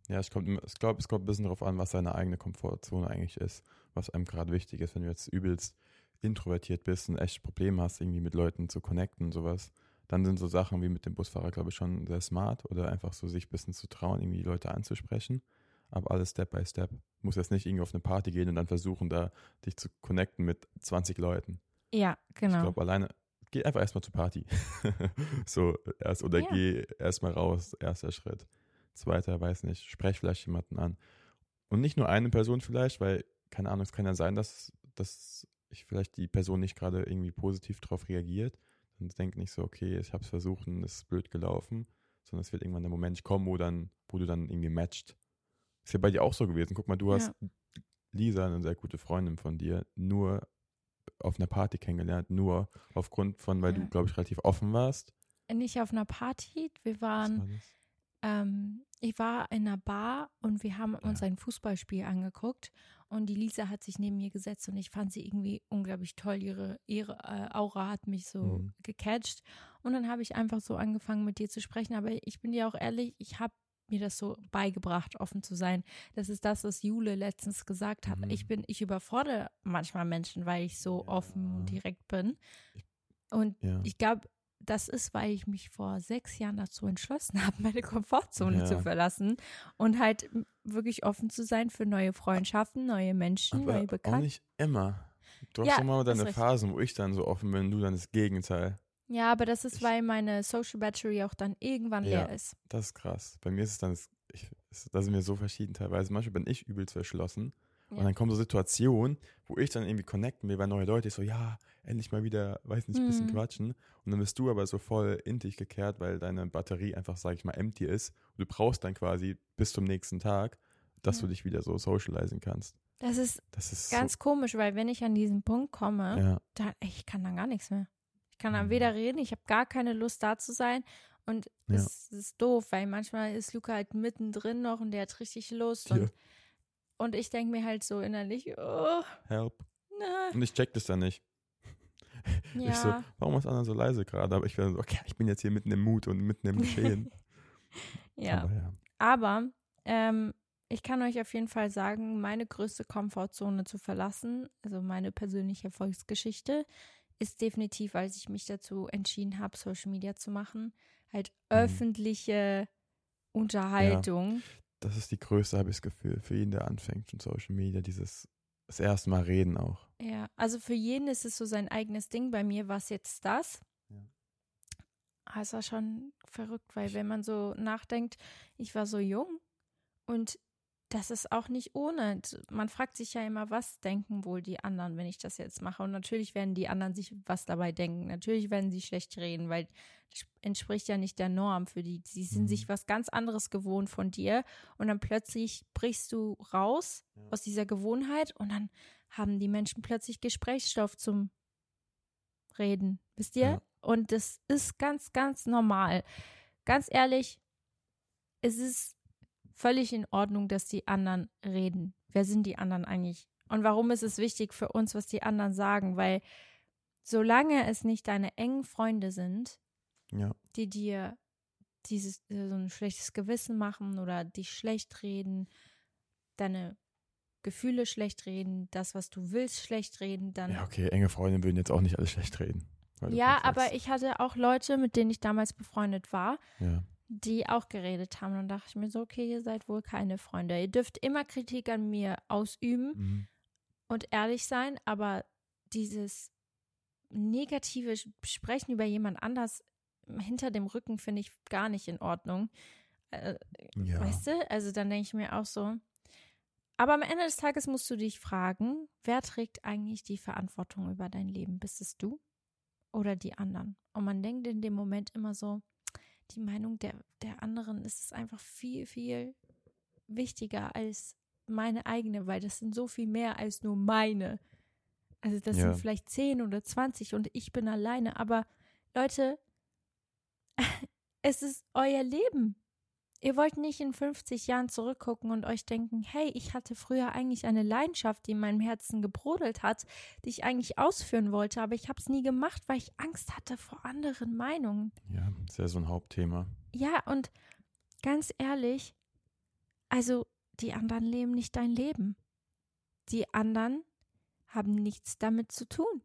S1: Ja, ich, ich glaube, es kommt ein bisschen darauf an, was seine eigene Komfortzone eigentlich ist, was einem gerade wichtig ist. Wenn du jetzt übelst introvertiert bist und echt Probleme hast, irgendwie mit Leuten zu connecten und sowas, dann sind so Sachen wie mit dem Busfahrer, glaube ich, schon sehr smart oder einfach so sich ein bisschen zu trauen, irgendwie die Leute anzusprechen. Aber alles Step by Step. Muss jetzt nicht irgendwie auf eine Party gehen und dann versuchen, da dich zu connecten mit 20 Leuten.
S2: Ja, genau. Ich
S1: glaube, alleine, geh einfach erstmal zur Party. so, erst, oder ja. geh erstmal raus, erster Schritt. Zweiter, weiß nicht, sprech vielleicht jemanden an. Und nicht nur eine Person vielleicht, weil, keine Ahnung, es kann ja sein, dass, dass ich vielleicht die Person nicht gerade irgendwie positiv darauf reagiert. Und denke nicht so, okay, ich habe es versucht und es ist blöd gelaufen, sondern es wird irgendwann der Moment kommen, wo dann, wo du dann irgendwie matcht. Ist ja bei dir auch so gewesen. Guck mal, du hast Lisa, eine sehr gute Freundin von dir, nur auf einer Party kennengelernt, nur aufgrund von, weil
S2: Ja.
S1: du, glaube ich, relativ offen warst.
S2: Nicht auf einer Party, wir waren
S1: war
S2: ähm, ich war in einer Bar und wir haben uns ein Fußballspiel angeguckt und die Lisa hat sich neben mir gesetzt und ich fand sie irgendwie unglaublich toll. Ihre, ihre äh, Aura hat mich so
S1: Mhm.
S2: gecatcht und dann habe ich einfach so angefangen mit dir zu sprechen. Aber ich bin dir auch ehrlich, ich habe mir das so beigebracht, offen zu sein. Das ist das, was Jule letztens gesagt hat.
S1: Mhm.
S2: Ich bin, ich überfordere manchmal Menschen, weil ich so
S1: Ja.
S2: offen und direkt bin. Und
S1: Ja.
S2: ich glaube, das ist, weil ich mich vor sechs Jahren dazu entschlossen habe, meine Komfortzone
S1: Ja.
S2: zu verlassen und halt wirklich offen zu sein für neue Freundschaften, neue Menschen,
S1: Aber
S2: neue
S1: auch
S2: Bekannte.
S1: nicht immer. Du hast
S2: Ja,
S1: mal deine. Phasen, wo ich dann so offen bin, du dann das Gegenteil.
S2: Ja, aber das ist,
S1: Ich-
S2: weil meine Social Battery auch dann irgendwann
S1: Ja.
S2: leer ist.
S1: Das ist krass. Bei mir ist es dann, ich, da sind wir so verschieden teilweise. Manchmal bin ich übelst verschlossen.
S2: Ja.
S1: Und dann kommen so Situationen, wo ich dann irgendwie connecten will bei neue Leute. Ich so, ja, endlich mal wieder, weiß nicht, ein bisschen
S2: Mhm.
S1: quatschen. Und dann bist du aber so voll in dich gekehrt, weil deine Batterie einfach, sag ich mal, empty ist. Und du brauchst dann quasi bis zum nächsten Tag, dass
S2: Ja.
S1: du dich wieder so socialisen kannst.
S2: Das ist
S1: Das ist
S2: ganz komisch, weil wenn ich an diesen Punkt komme,
S1: so, ja,
S2: da, ich kann dann gar nichts mehr. Ich kann dann
S1: Mhm.
S2: weder reden, ich habe gar keine Lust da zu sein. Und
S1: Ja.
S2: es ist doof, weil manchmal ist Luca halt mittendrin noch und der hat richtig Lust.
S1: Ja.
S2: Und, und ich denke mir halt so innerlich, oh,
S1: help.
S2: na,
S1: Und ich check das dann nicht.
S2: ja.
S1: Ich so, warum ist Anna so leise gerade? Aber ich wäre so, okay, ich bin jetzt hier mitten im Mut und mitten im Geschehen.
S2: ja.
S1: Aber ja.
S2: Aber ähm, ich kann euch auf jeden Fall sagen, meine größte Komfortzone zu verlassen, also meine persönliche Erfolgsgeschichte, ist definitiv, als ich mich dazu entschieden habe, Social Media zu machen, halt
S1: Mhm.
S2: öffentliche Unterhaltung.
S1: Das ist die größte, habe ich das Gefühl, für jeden, der anfängt von Social Media, dieses das erste Mal reden auch.
S2: Ja. also für jeden ist es so sein eigenes Ding. Bei mir war es jetzt das.
S1: Ja.
S2: War schon verrückt, weil wenn man so nachdenkt, ich war so jung und das ist auch nicht ohne. Man fragt sich ja immer, was denken wohl die anderen, wenn ich das jetzt mache? Und natürlich werden die anderen sich was dabei denken. Natürlich werden sie schlecht reden, weil das entspricht ja nicht der Norm für die. Sie sind
S1: Mhm.
S2: sich was ganz anderes gewohnt von dir und dann plötzlich brichst du raus
S1: Ja.
S2: aus dieser Gewohnheit und dann haben die Menschen plötzlich Gesprächsstoff zum Reden. Wisst ihr?
S1: Ja.
S2: Und das ist ganz, ganz normal. Ganz ehrlich, es ist völlig in Ordnung, dass die anderen reden. Wer sind die anderen eigentlich? Und warum ist es wichtig für uns, was die anderen sagen? Weil solange es nicht deine engen Freunde sind,
S1: Ja,
S2: die dir dieses so ein schlechtes Gewissen machen oder dich schlecht reden, deine Gefühle schlecht reden, das, was du willst, schlecht reden, dann
S1: ja okay, enge Freunde würden jetzt auch nicht alles schlecht reden.
S2: ja, aber ich hatte auch Leute, mit denen ich damals befreundet war,
S1: Ja,
S2: die auch geredet haben. Und dann dachte ich mir so, okay, ihr seid wohl keine Freunde. Ihr dürft immer Kritik an mir ausüben
S1: mhm.
S2: und ehrlich sein, aber dieses negative Sprechen über jemand anders hinter dem Rücken finde ich gar nicht in Ordnung. Äh,
S1: ja.
S2: Weißt du? Also dann denke ich mir auch so. Aber am Ende des Tages musst du dich fragen, wer trägt eigentlich die Verantwortung über dein Leben? Bist es du oder die anderen? Und man denkt in dem Moment immer so, die Meinung der, der anderen ist es einfach viel, viel wichtiger als meine eigene, weil das sind so viel mehr als nur meine. Also das
S1: Ja.
S2: sind vielleicht 10 oder 20 und ich bin alleine. Aber Leute, es ist euer Leben. Ihr wollt nicht in 50 Jahren zurückgucken und euch denken, hey, ich hatte früher eigentlich eine Leidenschaft, die in meinem Herzen gebrodelt hat, die ich eigentlich ausführen wollte, aber ich habe es nie gemacht, weil ich Angst hatte vor anderen Meinungen.
S1: ja, ist ja so ein Hauptthema.
S2: Ja, und ganz ehrlich, also die anderen leben nicht dein Leben. Die anderen haben nichts damit zu tun.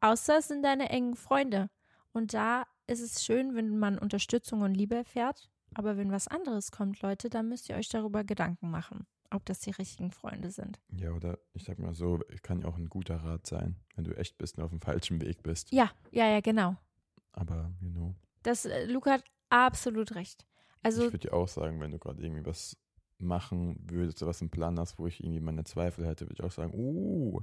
S2: Außer es sind deine engen Freunde. Und da ist es schön, wenn man Unterstützung und Liebe erfährt. Aber wenn was anderes kommt, Leute, dann müsst ihr euch darüber Gedanken machen, ob das die richtigen Freunde sind.
S1: Ja, oder ich sag mal so, kann ja auch ein guter Rat sein, wenn du echt bist und auf dem falschen Weg bist.
S2: Ja, ja, ja, genau.
S1: Aber, you know,
S2: Das, äh, Luca hat absolut recht. Also,
S1: ich würde dir auch sagen, wenn du gerade irgendwie was machen würdest, was im Plan hast, wo ich irgendwie meine Zweifel hätte, würde ich auch sagen, uh,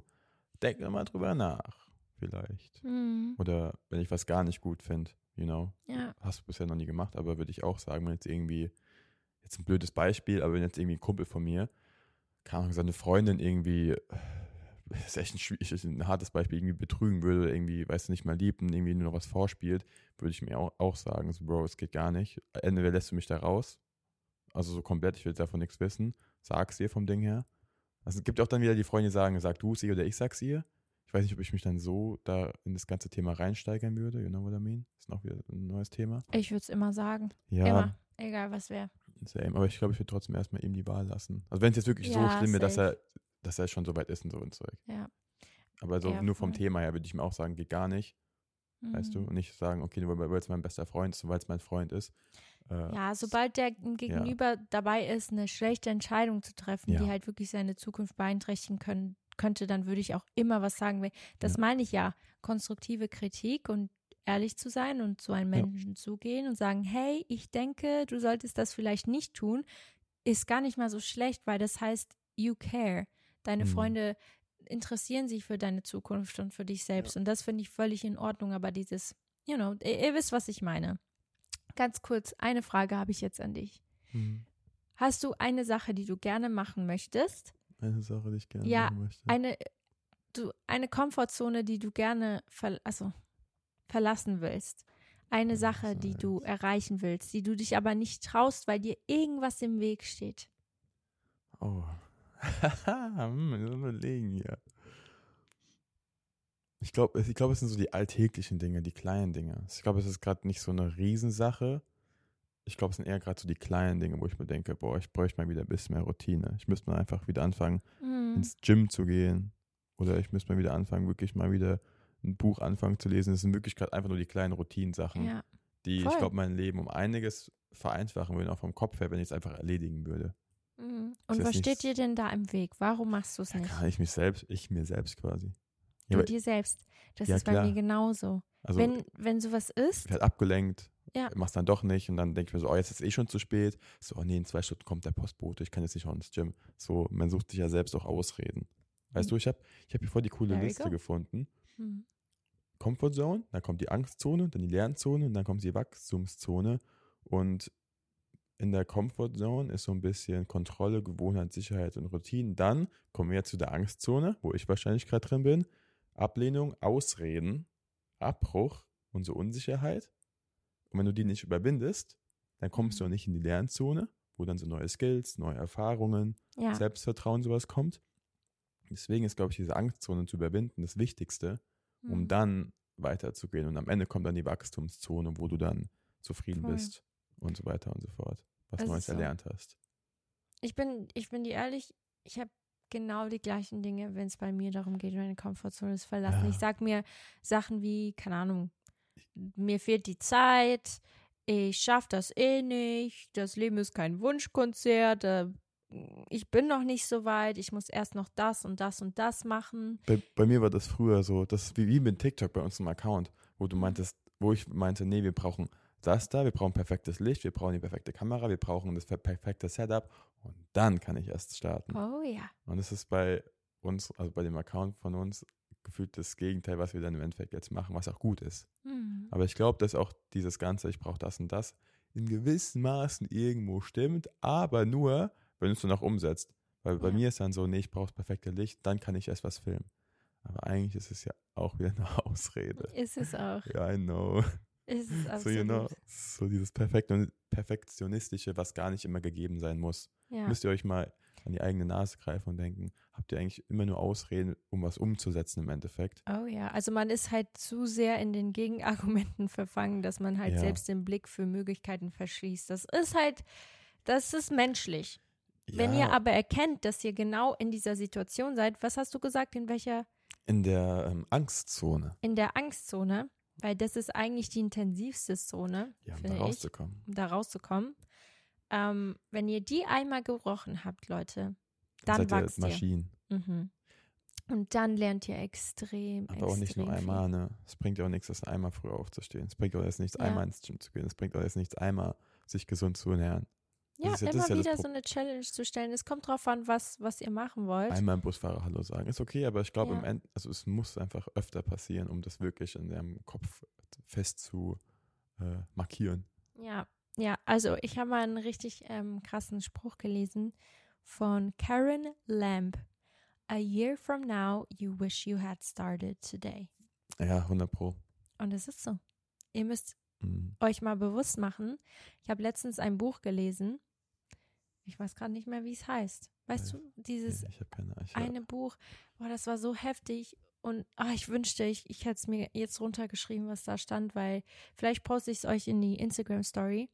S1: denk doch mal drüber nach, vielleicht.
S2: hm,
S1: Oder wenn ich was gar nicht gut finde, you know,
S2: ja,
S1: hast du bisher noch nie gemacht, aber würde ich auch sagen, wenn jetzt irgendwie, jetzt ein blödes Beispiel, aber wenn jetzt irgendwie ein Kumpel von mir, keine Ahnung, seine Freundin irgendwie, das ist echt ein, schwierig, ein hartes Beispiel, irgendwie betrügen würde, irgendwie, weißt du, nicht mal liebt und irgendwie nur noch was vorspielt, würde ich mir auch, auch sagen, so, Bro, es geht gar nicht. Entweder lässt du mich da raus, also so komplett, ich will davon nichts wissen, sag's ihr vom Ding her. Also es gibt auch dann wieder die Freunde, die sagen, sag du es ihr oder ich sag's ihr. Ich weiß nicht, ob ich mich dann so da in das ganze Thema reinsteigern würde. You know what I mean? Ist noch wieder ein neues Thema.
S2: Ich würde es immer sagen.
S1: Ja,
S2: Immer. Egal was wäre.
S1: same. Aber ich glaube, ich würde trotzdem erstmal ihm die Wahl lassen. Also wenn es jetzt wirklich so
S2: Ja,
S1: schlimm wäre, dass er, dass er schon so weit ist und so ein Zeug.
S2: Ja.
S1: Aber so
S2: Ja,
S1: nur vom
S2: voll.
S1: Thema her würde ich mir auch sagen, geht gar nicht, weißt du?
S2: Mhm.
S1: Und nicht sagen, okay, nur weil es mein bester Freund ist, weil es mein Freund ist. Äh,
S2: Ja, sobald der Gegenüber dabei ist, eine schlechte Entscheidung zu treffen,
S1: Ja.
S2: die halt wirklich seine Zukunft beeinträchtigen können, könnte, dann würde ich auch immer was sagen. Das
S1: Ja.
S2: meine ich ja. Konstruktive Kritik und ehrlich zu sein und zu einem
S1: Ja.
S2: Menschen zugehen und sagen, hey, ich denke, du solltest das vielleicht nicht tun, ist gar nicht mal so schlecht, weil das heißt, you care. Deine
S1: Mhm.
S2: Freunde interessieren sich für deine Zukunft und für dich selbst. Und das finde ich völlig in Ordnung. Aber dieses, you know, ihr, ihr wisst, was ich meine. Ganz kurz, eine Frage habe ich jetzt an dich.
S1: mhm.
S2: Hast du eine Sache, die du gerne machen möchtest?
S1: Eine Sache, die ich gerne
S2: Ja,
S1: machen möchte.
S2: Eine, du, eine Komfortzone, die du gerne ver, also, verlassen willst? Eine
S1: Was
S2: Sache, die du erreichen willst, die du dich aber nicht traust, weil dir irgendwas im Weg steht.
S1: Oh. hm, überlegen hier. Ich glaube, ich glaub, es sind so die alltäglichen Dinge, die kleinen Dinge. Ich glaube, es ist gerade nicht so eine Riesensache. Ich glaube, es sind eher gerade so die kleinen Dinge, wo ich mir denke, boah, ich bräuchte mal wieder ein bisschen mehr Routine. Ich müsste mal einfach wieder anfangen,
S2: Mhm.
S1: ins Gym zu gehen. Oder ich müsste mal wieder anfangen, wirklich mal wieder ein Buch anfangen zu lesen. Das sind wirklich gerade einfach nur die kleinen Routinensachen,
S2: Ja.
S1: die,
S2: voll.
S1: ich glaube, mein Leben um einiges vereinfachen würden, auch vom Kopf her, wenn ich es einfach erledigen würde.
S2: Mhm. Und was steht dir denn da im Weg? Warum machst du es
S1: Ja,
S2: nicht?
S1: kann ich mich selbst, ich mir selbst quasi.
S2: Du
S1: Ja,
S2: dir selbst. Das
S1: Ja,
S2: ist bei
S1: klar.
S2: mir genauso.
S1: also
S2: wenn, wenn sowas ist,
S1: ich werde abgelenkt,
S2: Ja.
S1: mach's dann doch nicht und dann denke ich mir so, oh, jetzt ist es eh schon zu spät. So, oh nee, in zwei Stunden kommt der Postbote, ich kann jetzt nicht auch ins Gym. So, man sucht sich ja selbst auch Ausreden. Weißt
S2: Mhm.
S1: du, ich habe ich hab hier vor die coole
S2: There
S1: Liste gefunden.
S2: hm,
S1: Comfort Zone, dann kommt die Angstzone, dann die Lernzone und dann kommt die Wachstumszone. Und in der Comfort Zone ist so ein bisschen Kontrolle, Gewohnheit, Sicherheit und Routine. Dann kommen wir zu der Angstzone, wo ich wahrscheinlich gerade drin bin. Ablehnung, Ausreden, Abbruch und so Unsicherheit. Und wenn du die nicht überwindest, dann kommst du auch nicht in die Lernzone, wo dann so neue Skills, neue Erfahrungen,
S2: ja.
S1: Selbstvertrauen, sowas kommt. Deswegen ist, glaube ich, diese Angstzone zu überwinden das Wichtigste um
S2: hm.
S1: dann weiterzugehen. Und am Ende kommt dann die Wachstumszone, wo du dann zufrieden
S2: Voll.
S1: bist und so weiter und so fort, was
S2: Es
S1: Neues
S2: so.
S1: erlernt hast.
S2: Ich bin, ich bin dir ehrlich, ich habe genau die gleichen Dinge, wenn es bei mir darum geht, meine Komfortzone zu verlassen.
S1: Ja.
S2: Ich sag mir Sachen wie, keine Ahnung, mir fehlt die Zeit, ich schaff das eh nicht, das Leben ist kein Wunschkonzert, äh, ich bin noch nicht so weit, ich muss erst noch das und das und das machen.
S1: Bei, bei mir war das früher so, das ist wie, wie mit TikTok bei uns im Account, wo du meintest, wo ich meinte, nee, wir brauchen das da, wir brauchen perfektes Licht, wir brauchen die perfekte Kamera, wir brauchen das per- perfekte Setup und dann kann ich erst starten.
S2: Oh ja.
S1: Und es ist bei uns, also bei dem Account von uns, gefühlt das Gegenteil, was wir dann im Endeffekt jetzt machen, was auch gut ist.
S2: Hm.
S1: Aber ich glaube, dass auch dieses Ganze, ich brauche das und das, in gewissen Maßen irgendwo stimmt, aber nur, wenn du es dann auch umsetzt. Weil bei
S2: Ja.
S1: mir ist dann so, nee, ich brauche das perfekte Licht, dann kann ich erst was filmen. Aber eigentlich ist es ja auch wieder eine Ausrede.
S2: Ist es auch.
S1: Ja, I know.
S2: Ist es
S1: So,
S2: absolut.
S1: you know, so dieses Perfekt Perfektionistische, was gar nicht immer gegeben sein muss.
S2: Ja.
S1: Müsst ihr euch mal an die eigene Nase greifen und denken, habt ihr eigentlich immer nur Ausreden, um was umzusetzen im Endeffekt?
S2: Oh ja, also man ist halt zu sehr in den Gegenargumenten verfangen, dass man halt
S1: Ja.
S2: selbst den Blick für Möglichkeiten verschließt. Das ist halt, das ist menschlich. Wenn ihr
S1: Ja,
S2: aber erkennt, dass ihr genau in dieser Situation seid, was hast du gesagt, in welcher,
S1: in der ähm, Angstzone,
S2: in der Angstzone, weil das ist eigentlich die intensivste Zone,
S1: ja, um da
S2: finde ich,
S1: rauszukommen.
S2: um da rauszukommen. Ähm, wenn ihr die einmal gebrochen habt, Leute, dann
S1: seid ihr
S2: wachst ihr.
S1: Maschinen.
S2: Mhm. Und dann lernt ihr extrem,
S1: Aber auch nicht nur
S2: extrem
S1: einmal, ne? Es bringt ja auch nichts, das einmal früh aufzustehen. Es bringt auch jetzt nichts,
S2: Ja.
S1: einmal ins Gym zu gehen. Es bringt auch jetzt nichts, einmal sich gesund zu ernähren.
S2: Ja,
S1: ja-
S2: immer
S1: ja
S2: wieder so eine Challenge zu stellen. Es kommt drauf an, was, was ihr machen wollt.
S1: Einmal im Busfahrer Hallo sagen. Ist okay, aber ich glaube, im End, also es muss einfach öfter passieren, um das wirklich in deinem Kopf fest zu äh, markieren.
S2: Ja, ja, also ich habe mal einen richtig ähm, krassen Spruch gelesen von Karen Lamb. A year from now, you wish you had started today.
S1: Ja, 100 Pro.
S2: Und es ist so. Ihr müsst
S1: Mhm.
S2: euch mal bewusst machen. Ich habe letztens ein Buch gelesen. Ich weiß gerade nicht mehr, wie es heißt. Weißt
S1: Ja.
S2: du, dieses
S1: ich habe keine ich,
S2: eine Buch, boah, das war so heftig. Und ah, ich wünschte, ich, ich hätte es mir jetzt runtergeschrieben, was da stand, weil vielleicht poste ich es euch in die Instagram-Story.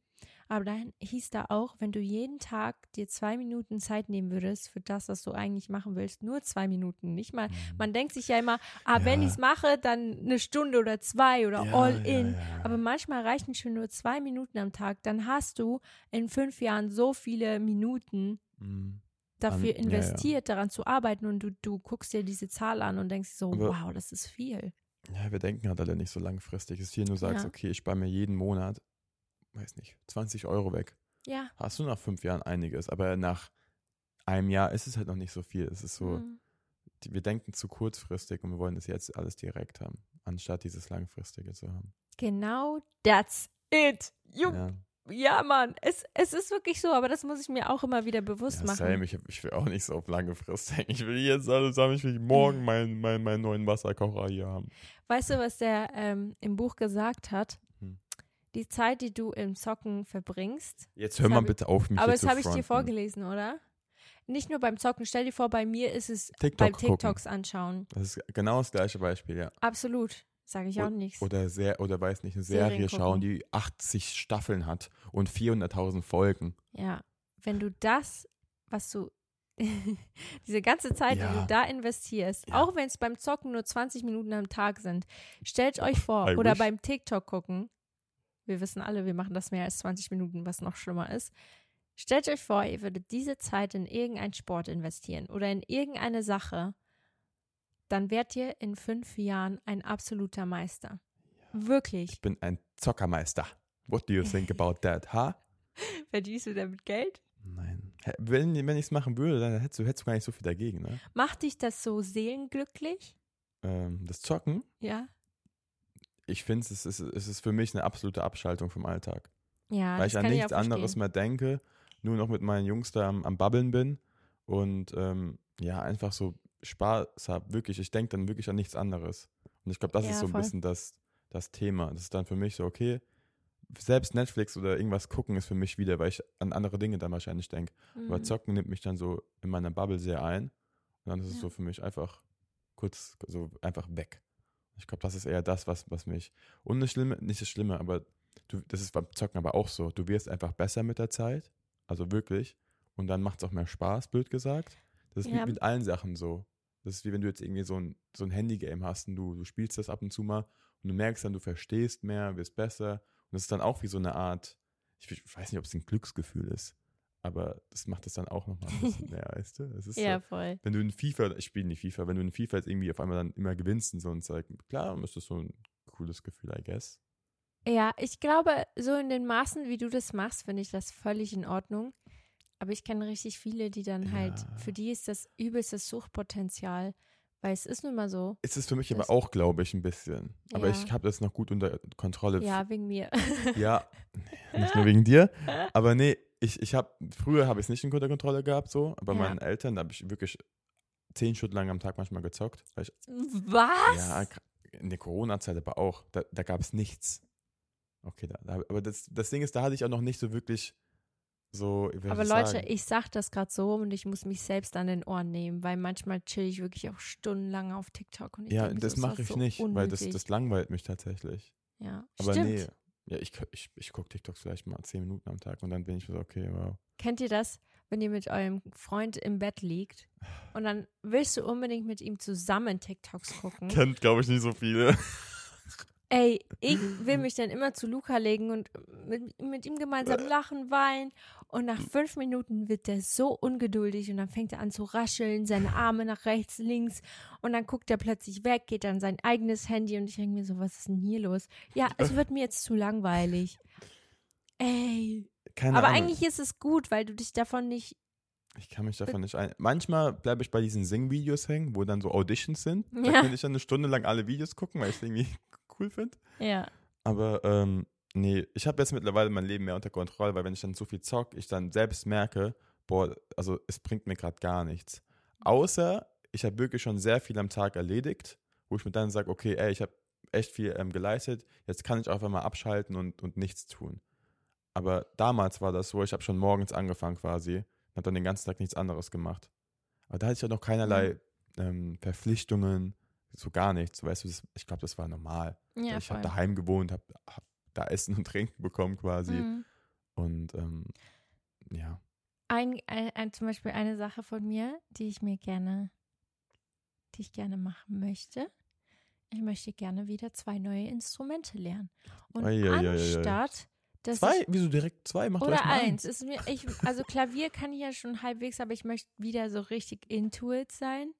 S2: Aber da hieß da auch, wenn du jeden Tag dir zwei Minuten Zeit nehmen würdest für das, was du eigentlich machen willst, nur zwei Minuten, nicht mal.
S1: Mhm.
S2: Man denkt sich ja immer, ah, wenn
S1: Ja.
S2: ich es mache, dann eine Stunde oder zwei oder
S1: Ja,
S2: all
S1: ja,
S2: in.
S1: ja.
S2: Aber manchmal reichen schon nur zwei Minuten am Tag. Dann hast du in fünf Jahren so viele Minuten
S1: Mhm.
S2: dafür
S1: ja, ja.
S2: investiert, daran zu arbeiten und du, du guckst dir diese Zahl an und denkst so,
S1: Aber-
S2: wow, das ist viel.
S1: Ja, wir denken halt alle nicht so langfristig. Es ist hier nur sagst,
S2: Ja.
S1: okay, ich spare mir jeden Monat, weiß nicht, 20 Euro weg.
S2: Ja.
S1: Hast du nach fünf Jahren einiges, aber nach einem Jahr ist es halt noch nicht so viel. Es ist so,
S2: Mhm.
S1: die, wir denken zu kurzfristig und wir wollen das jetzt alles direkt haben, anstatt dieses langfristige zu haben.
S2: Genau, that's it. You,
S1: Ja,
S2: ja. Mann, es, es ist wirklich so, aber das muss ich mir auch immer wieder bewusst
S1: ja
S2: machen.
S1: same. Ich, ich will auch nicht so auf lange Frist denken. Ich will jetzt alles haben. Ich will morgen meinen mein, meinen neuen Wasserkocher hier haben.
S2: Weißt du, was der ähm, im Buch gesagt hat? Die Zeit, die du im Zocken verbringst,
S1: Jetzt hör mal bitte auf, mich
S2: aber das habe ich dir vorgelesen, oder? Nicht nur beim Zocken, stell dir vor, bei mir ist es
S1: TikTok
S2: beim
S1: gucken.
S2: TikToks anschauen.
S1: Das ist genau das gleiche Beispiel, ja.
S2: Absolut, sage ich auch nichts.
S1: Oder sehr, oder weiß nicht, eine
S2: Serien
S1: Serie
S2: gucken.
S1: schauen, die 80 Staffeln hat und 400.000 Folgen.
S2: Ja, wenn du das, was du, diese ganze Zeit, die
S1: Ja.
S2: du da investierst,
S1: Ja.
S2: auch wenn es beim Zocken nur 20 Minuten am Tag sind, stellt euch vor,
S1: I
S2: oder
S1: wish.
S2: beim TikTok gucken, wir wissen alle, wir machen das mehr als 20 Minuten, was noch schlimmer ist. Stellt euch vor, ihr würdet diese Zeit in irgendeinen Sport investieren oder in irgendeine Sache, dann werdet ihr in fünf Jahren ein absoluter Meister. Wirklich.
S1: Ich bin ein Zockermeister. What do you think about that, ha?
S2: Verdienst du damit Geld?
S1: Nein. Wenn, wenn ich es machen würde, dann hättest du, hättest du gar nicht so viel dagegen, ne?
S2: Macht dich das so seelenglücklich?
S1: Ähm, das Zocken,
S2: Ja.
S1: Ich finde, es ist, es ist für mich eine absolute Abschaltung vom Alltag.
S2: Ja,
S1: weil ich an nichts
S2: verstehen.
S1: anderes mehr denke, nur noch mit meinen Jungs da am, am Babbeln bin und ähm, ja, einfach so Spaß habe. Wirklich, ich denke dann wirklich an nichts anderes. Und ich glaube, das
S2: Ja,
S1: ist so ein
S2: voll.
S1: bisschen das, das Thema. Das ist dann für mich so, okay, selbst Netflix oder irgendwas gucken ist für mich wieder, weil ich an andere Dinge dann wahrscheinlich denke. Aber
S2: Mhm.
S1: Zocken nimmt mich dann so in meiner Bubble sehr ein. Und dann ist es
S2: Ja.
S1: so für mich einfach kurz, so einfach weg. Ich glaube, das ist eher das, was, was mich. Und das Schlimme, nicht das Schlimme, aber du, das ist beim Zocken aber auch so. Du wirst einfach besser mit der Zeit. Also wirklich. Und dann macht es auch mehr Spaß, blöd gesagt. Das ist
S2: Ja.
S1: wie mit allen Sachen so. Das ist wie wenn du jetzt irgendwie so ein, so ein Handy-Game hast und du, du spielst das ab und zu mal und du merkst dann, du verstehst mehr, wirst besser. Und das ist dann auch wie so eine Art, ich, ich weiß nicht, ob es ein Glücksgefühl ist, aber das macht es dann auch nochmal ein bisschen mehr, weißt du? Es ist
S2: Ja,
S1: so,
S2: voll.
S1: wenn du in FIFA, ich spiele nicht FIFA, wenn du in FIFA jetzt irgendwie auf einmal dann immer gewinnst und so und sagst, klar, ist das so ein cooles Gefühl, I guess.
S2: Ja, ich glaube, so in den Maßen, wie du das machst, finde ich das völlig in Ordnung. Aber ich kenne richtig viele, die dann halt,
S1: Ja.
S2: für die ist das übelste Suchtpotenzial, weil es ist nun mal so.
S1: Es ist für mich aber auch, glaube ich, ein bisschen. Aber
S2: Ja.
S1: ich habe das noch gut unter Kontrolle.
S2: Ja, wegen mir.
S1: Ja, nicht nur wegen dir. Aber nee, ich, ich habe, früher habe ich es nicht unter Kontrolle gehabt, so. Aber
S2: Ja.
S1: meinen Eltern, da habe ich wirklich zehn Stunden lang am Tag manchmal gezockt. Ich,
S2: Was?
S1: ja, in der Corona-Zeit aber auch. Da, da gab es nichts. Okay, da, da, aber das, das Ding ist, da hatte ich auch noch nicht so wirklich so.
S2: Aber Leute,
S1: sagen?
S2: ich sag das gerade so und ich muss mich selbst an den Ohren nehmen, weil manchmal chill ich wirklich auch stundenlang auf TikTok und ich
S1: Ja, das mache ich
S2: so
S1: nicht, weil das,
S2: unnötig.
S1: das langweilt mich tatsächlich.
S2: ja,
S1: Aber
S2: stimmt.
S1: nee, ja, ich, ich, ich gucke TikToks vielleicht mal zehn Minuten am Tag und dann bin ich so, okay, wow.
S2: Kennt ihr das, wenn ihr mit eurem Freund im Bett liegt und dann willst du unbedingt mit ihm zusammen TikToks gucken?
S1: Kennt, glaube ich, nicht so viele.
S2: Ey, ich will mich dann immer zu Luca legen und mit, mit ihm gemeinsam lachen, weinen. Und nach fünf Minuten wird der so ungeduldig und dann fängt er an zu rascheln, seine Arme nach rechts, links. Und dann guckt er plötzlich weg, geht an sein eigenes Handy und ich denke mir so, was ist denn hier los? Ja, es wird mir jetzt zu langweilig. Ey.
S1: Keine
S2: Aber
S1: Ahnung.
S2: eigentlich ist es gut, weil du dich davon nicht.
S1: Ich kann mich davon nicht ein. Manchmal bleibe ich bei diesen Sing-Videos hängen, wo dann so Auditions sind. Da
S2: Ja.
S1: könnte ich dann eine Stunde lang alle Videos gucken, weil ich es irgendwie cool finde.
S2: Ja.
S1: Aber ähm, nee, ich habe jetzt mittlerweile mein Leben mehr unter Kontrolle, weil wenn ich dann so viel zock, ich dann selbst merke, boah, also es bringt mir gerade gar nichts. Außer ich habe wirklich schon sehr viel am Tag erledigt, wo ich mir dann sage, okay, ey, ich habe echt viel ähm, geleistet, jetzt kann ich auch einmal abschalten und, und nichts tun. Aber damals war das so, ich habe schon morgens angefangen quasi und habe dann den ganzen Tag nichts anderes gemacht. Aber da hatte ich ja noch keinerlei ähm, Verpflichtungen, so gar nichts. Weißt du, das, ich glaube, das war normal.
S2: Ja,
S1: ich habe daheim gewohnt, habe hab da Essen und Trinken bekommen quasi.
S2: Mhm.
S1: Und ähm, ja.
S2: Ein, ein, ein, zum Beispiel eine Sache von mir, die ich mir gerne, die ich gerne machen möchte. Ich möchte gerne wieder zwei neue Instrumente lernen. Und
S1: Ei,
S2: anstatt, dass
S1: Zwei?
S2: ich
S1: Wieso direkt zwei? Mach
S2: oder eins, ist mir, ich, also Klavier kann ich ja schon halbwegs, aber ich möchte wieder so richtig into it sein.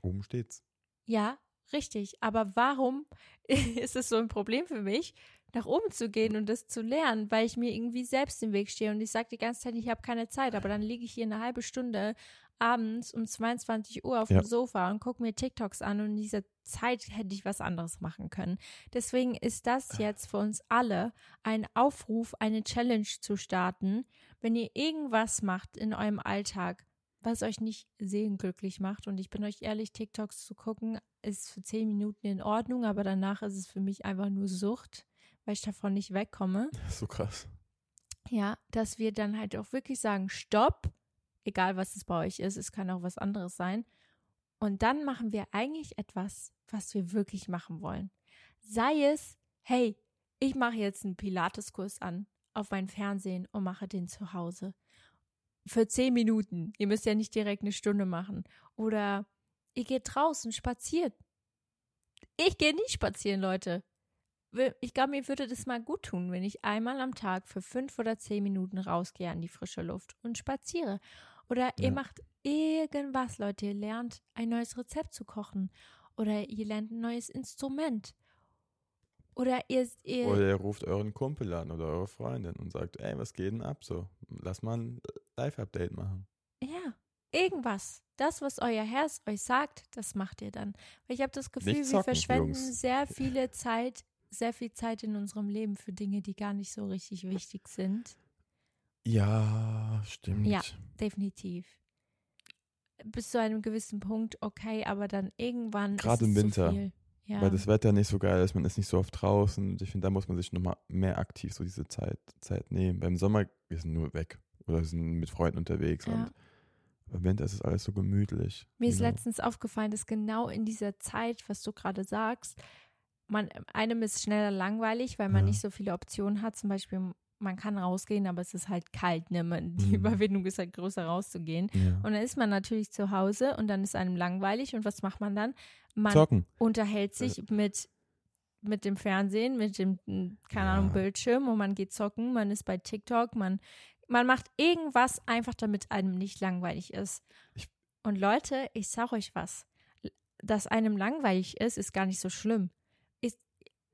S1: Oben steht's.
S2: Ja, richtig. Aber warum ist es so ein Problem für mich, nach oben zu gehen und das zu lernen, weil ich mir irgendwie selbst im Weg stehe und ich sage die ganze Zeit, ich habe keine Zeit, aber dann liege ich hier eine halbe Stunde abends um 22 Uhr auf
S1: Ja.
S2: dem Sofa und gucke mir TikToks an und in dieser Zeit hätte ich was anderes machen können. Deswegen ist das jetzt für uns alle ein Aufruf, eine Challenge zu starten, wenn ihr irgendwas macht in eurem Alltag, was euch nicht seelenglücklich macht. Und ich bin euch ehrlich, TikToks zu gucken, ist für 10 Minuten in Ordnung, aber danach ist es für mich einfach nur Sucht, weil ich davon nicht wegkomme.
S1: Das ist so krass.
S2: Ja, dass wir dann halt auch wirklich sagen, stopp, egal was es bei euch ist, es kann auch was anderes sein. Und dann machen wir eigentlich etwas, was wir wirklich machen wollen. Sei es, hey, ich mache jetzt einen Pilateskurs an auf mein Fernsehen und mache den zu Hause. Für zehn Minuten. Ihr müsst ja nicht direkt eine Stunde machen. Oder ihr geht draußen spazieren. Ich gehe nicht spazieren, Leute. Ich glaube, mir würde das mal gut tun, wenn ich einmal am Tag für fünf oder zehn Minuten rausgehe an die frische Luft und spaziere. Oder ihr
S1: Ja.
S2: macht irgendwas, Leute. Ihr lernt ein neues Rezept zu kochen. Oder ihr lernt ein neues Instrument. Oder ihr, ihr
S1: Oder ihr ruft euren Kumpel an oder eure Freundin und sagt, ey, was geht denn ab so? Lass mal Live-Update machen.
S2: ja, irgendwas. Das, was euer Herz euch sagt, das macht ihr dann. Weil ich habe das Gefühl,
S1: Nicht
S2: wir
S1: zocken,
S2: verschwenden
S1: Jungs.
S2: sehr viele Zeit, sehr viel Zeit in unserem Leben für Dinge, die gar nicht so richtig wichtig sind.
S1: Ja, stimmt.
S2: Ja. Definitiv. Bis zu einem gewissen Punkt okay, aber dann irgendwann
S1: Gerade im Winter,
S2: Zu viel. Ja.
S1: Weil das Wetter nicht so geil ist, man ist nicht so oft draußen. Und ich finde, da muss man sich nochmal mehr aktiv so diese Zeit, Zeit nehmen. Beim Sommer, wir sind nur weg oder sind mit Freunden unterwegs.
S2: Ja.
S1: Und beim Winter ist es alles so gemütlich.
S2: Mir ist
S1: Genau.
S2: letztens aufgefallen, dass genau in dieser Zeit, was du gerade sagst, man einem ist schneller langweilig, weil man
S1: Ja.
S2: nicht so viele Optionen hat. Zum Beispiel, man kann rausgehen, aber es ist halt kalt. Ne? Man, die
S1: Mhm.
S2: Überwindung ist halt größer rauszugehen.
S1: Ja.
S2: Und dann ist man natürlich zu Hause und dann ist einem langweilig. Und was macht man dann? Man
S1: Zocken.
S2: unterhält sich mit, mit dem Fernsehen, mit dem, m, keine Ahnung. Bildschirm und man geht zocken, man ist bei TikTok, man, man macht irgendwas einfach, damit einem nicht langweilig ist.
S1: Ich-
S2: und Leute, ich sag euch was, dass einem langweilig ist, ist gar nicht so schlimm. Ist,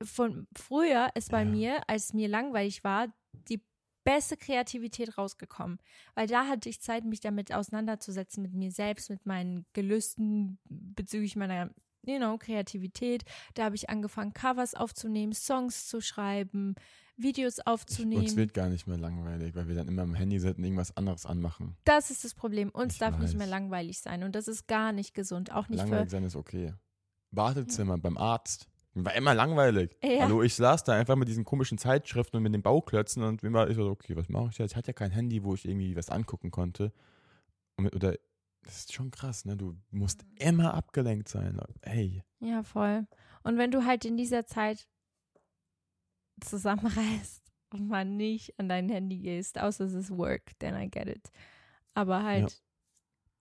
S2: von früher ist bei
S1: Ja.
S2: mir, als mir langweilig war, die beste Kreativität rausgekommen. Weil da hatte ich Zeit, mich damit auseinanderzusetzen, mit mir selbst, mit meinen Gelüsten bezüglich meiner, you know, Kreativität. Da habe ich angefangen, Covers aufzunehmen, Songs zu schreiben, Videos
S1: Ich,
S2: aufzunehmen.
S1: uns wird gar nicht mehr langweilig, weil wir dann immer am Handy sitzen und irgendwas anderes anmachen.
S2: das ist das Problem. Uns
S1: Ich
S2: darf nicht mehr
S1: weiß.
S2: langweilig sein. Und das ist gar nicht gesund. Auch nicht
S1: langweilig sein ist okay. Wartezimmer beim Arzt. War immer langweilig.
S2: Ja.
S1: Hallo, ich saß da einfach mit diesen komischen Zeitschriften und mit den Bauklötzen und mir war ich so, okay, was mache ich jetzt? Ich hatte ja kein Handy, wo ich irgendwie was angucken konnte. Mit, oder das ist schon krass, ne? Du musst immer abgelenkt sein. Hey,
S2: Ja, voll. Und wenn du halt in dieser Zeit zusammenreißt und mal nicht an dein Handy gehst, außer es ist Work, then I get it. Aber halt,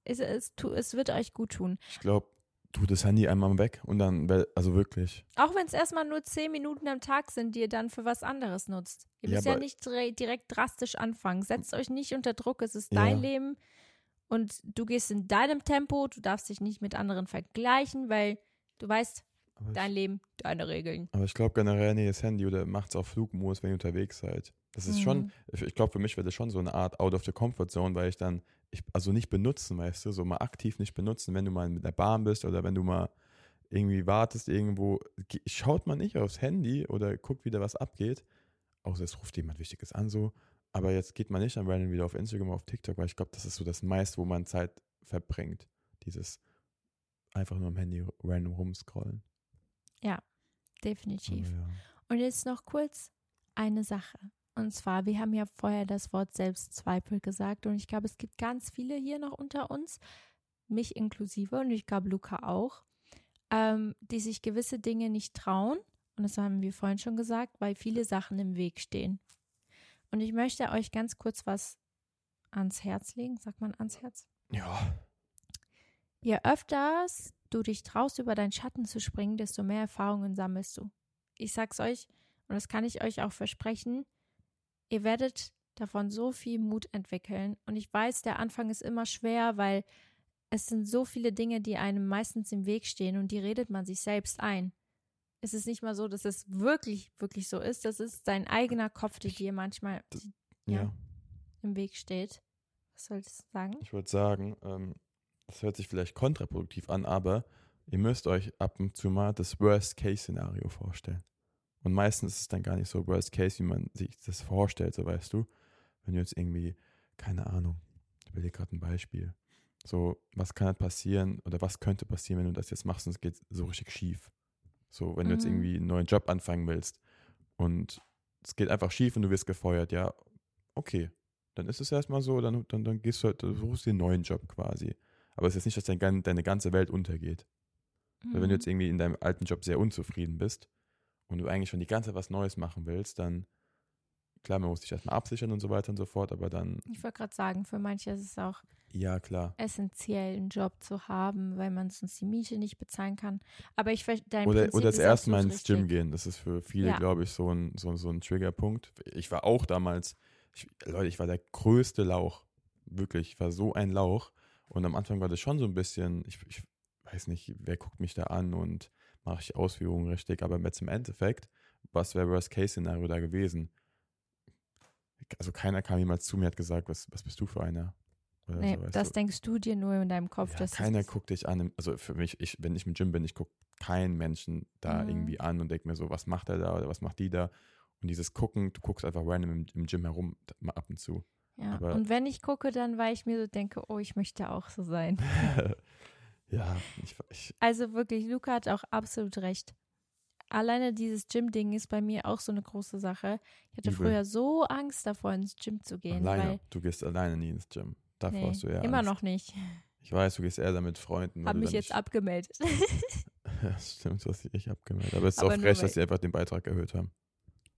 S2: es, es, tu, es wird euch gut tun.
S1: ich glaube, tu das Handy einmal weg und dann, also wirklich.
S2: Auch wenn es erstmal nur zehn Minuten am Tag sind, die ihr dann für was anderes nutzt. Ihr
S1: Ja,
S2: müsst ja,
S1: aber-
S2: nicht direkt drastisch anfangen. Setzt euch nicht unter Druck, es ist
S1: Ja.
S2: dein Leben und du gehst in deinem Tempo, du darfst dich nicht mit anderen vergleichen, weil du weißt,
S1: Aber
S2: dein
S1: ich,
S2: Leben, deine Regeln.
S1: aber ich glaube generell, nee, das Handy oder macht's auf Flugmodus, wenn ihr unterwegs seid. Das ist
S2: Mhm.
S1: schon, ich, glaube, für mich wäre das schon so eine Art out of the comfort zone, weil ich dann, ich, also nicht benutzen, weißt du, so mal aktiv nicht benutzen, wenn du mal mit der Bahn bist oder wenn du mal irgendwie wartest irgendwo, ge- schaut man nicht aufs Handy oder guckt wieder, was abgeht, außer es ruft jemand Wichtiges an, so. aber jetzt geht man nicht dann random wieder auf Instagram, auf TikTok, weil ich glaube, das ist so das meiste, wo man Zeit verbringt. Dieses einfach nur am Handy random rumscrollen.
S2: Definitiv.
S1: Aber ja.
S2: Und jetzt noch kurz eine Sache. Und zwar, wir haben ja vorher das Wort Selbstzweifel gesagt und ich glaube, es gibt ganz viele hier noch unter uns, mich inklusive und ich glaube Luca auch, ähm, die sich gewisse Dinge nicht trauen. Und das haben wir vorhin schon gesagt, weil viele Sachen im Weg stehen. Und ich möchte euch ganz kurz was ans Herz legen. Sagt man ans Herz?
S1: Ja,
S2: Je öfters du dich traust, über deinen Schatten zu springen, desto mehr Erfahrungen sammelst du. Ich sag's euch, und das kann ich euch auch versprechen, ihr werdet davon so viel Mut entwickeln. Und ich weiß, der Anfang ist immer schwer, weil es sind so viele Dinge, die einem meistens im Weg stehen und die redet man sich selbst ein. Es ist nicht mal so, dass es wirklich, wirklich so ist. Das ist dein eigener Kopf, der dir manchmal
S1: ja.
S2: Ja. im Weg steht. Was solltest du sagen?
S1: Ich würde sagen, ähm, das hört sich vielleicht kontraproduktiv an, aber ihr müsst euch ab und zu mal das Worst-Case-Szenario vorstellen. Und meistens ist es dann gar nicht so Worst-Case, wie man sich das vorstellt, so weißt du. Wenn du jetzt irgendwie, keine Ahnung, ich will dir gerade ein Beispiel. So, was kann halt passieren oder was könnte passieren, wenn du das jetzt machst und es geht so richtig schief? So, wenn du jetzt
S2: Mhm.
S1: irgendwie einen neuen Job anfangen willst und es geht einfach schief und du wirst gefeuert, ja, okay. Dann ist es erstmal so, dann, dann, dann gehst du halt, du suchst dir einen neuen Job quasi. Aber es ist jetzt nicht, dass dein, deine ganze Welt untergeht. Weil wenn du jetzt irgendwie in deinem alten Job sehr unzufrieden bist und du eigentlich schon die ganze Zeit was Neues machen willst, dann, klar, man muss dich erstmal absichern und so weiter und so fort, aber dann,
S2: Ich wollte gerade sagen, für manche ist es auch
S1: ja, klar.
S2: essentiell, einen Job zu haben, weil man sonst die Miete nicht bezahlen kann. Aber ich ver- dein
S1: Oder,
S2: Prinzip
S1: oder das erste Mal ins Gym gehen, das ist für viele,
S2: Ja.
S1: glaube ich, so ein, so, so ein Triggerpunkt. Ich war auch damals, ich, Leute, ich war der größte Lauch. Wirklich, ich war so ein Lauch. Und am Anfang war das schon so ein bisschen, ich, ich weiß nicht, wer guckt mich da an und mache ich Ausführungen richtig, aber jetzt im Endeffekt, was wäre Worst-Case-Szenario da gewesen? Also keiner kam jemals zu mir und hat gesagt, was, was bist du für einer? Oder
S2: Nee,
S1: so,
S2: das
S1: du?
S2: denkst du dir nur in deinem Kopf.
S1: Ja,
S2: dass
S1: keiner guckt dich an. Also für mich, ich, wenn ich im Gym bin, ich gucke keinen Menschen da
S2: Mhm.
S1: irgendwie an und denke mir so, was macht er da oder was macht die da? Und dieses Gucken, du guckst einfach random im, im Gym herum, mal ab und zu.
S2: Ja.
S1: aber-
S2: Und wenn ich gucke, dann weil ich mir so denke, oh, ich möchte auch so sein.
S1: ja, ich, ich,
S2: Also wirklich, Luca hat auch absolut recht. Alleine dieses Gym-Ding ist bei mir auch so eine große Sache. Ich hatte
S1: Übel.
S2: früher so Angst davor, ins Gym zu gehen.
S1: alleine,
S2: Weil,
S1: du gehst alleine nie ins Gym. Davor
S2: nee,
S1: hast du ja
S2: immer
S1: Angst.
S2: noch nicht.
S1: Ich weiß, du gehst eher da mit Freunden. du
S2: mich jetzt
S1: nicht-
S2: abgemeldet.
S1: Ja, stimmt, dich echt abgemeldet. Aber es ist
S2: Aber
S1: auch frech,
S2: weil-
S1: dass sie einfach den Beitrag erhöht haben.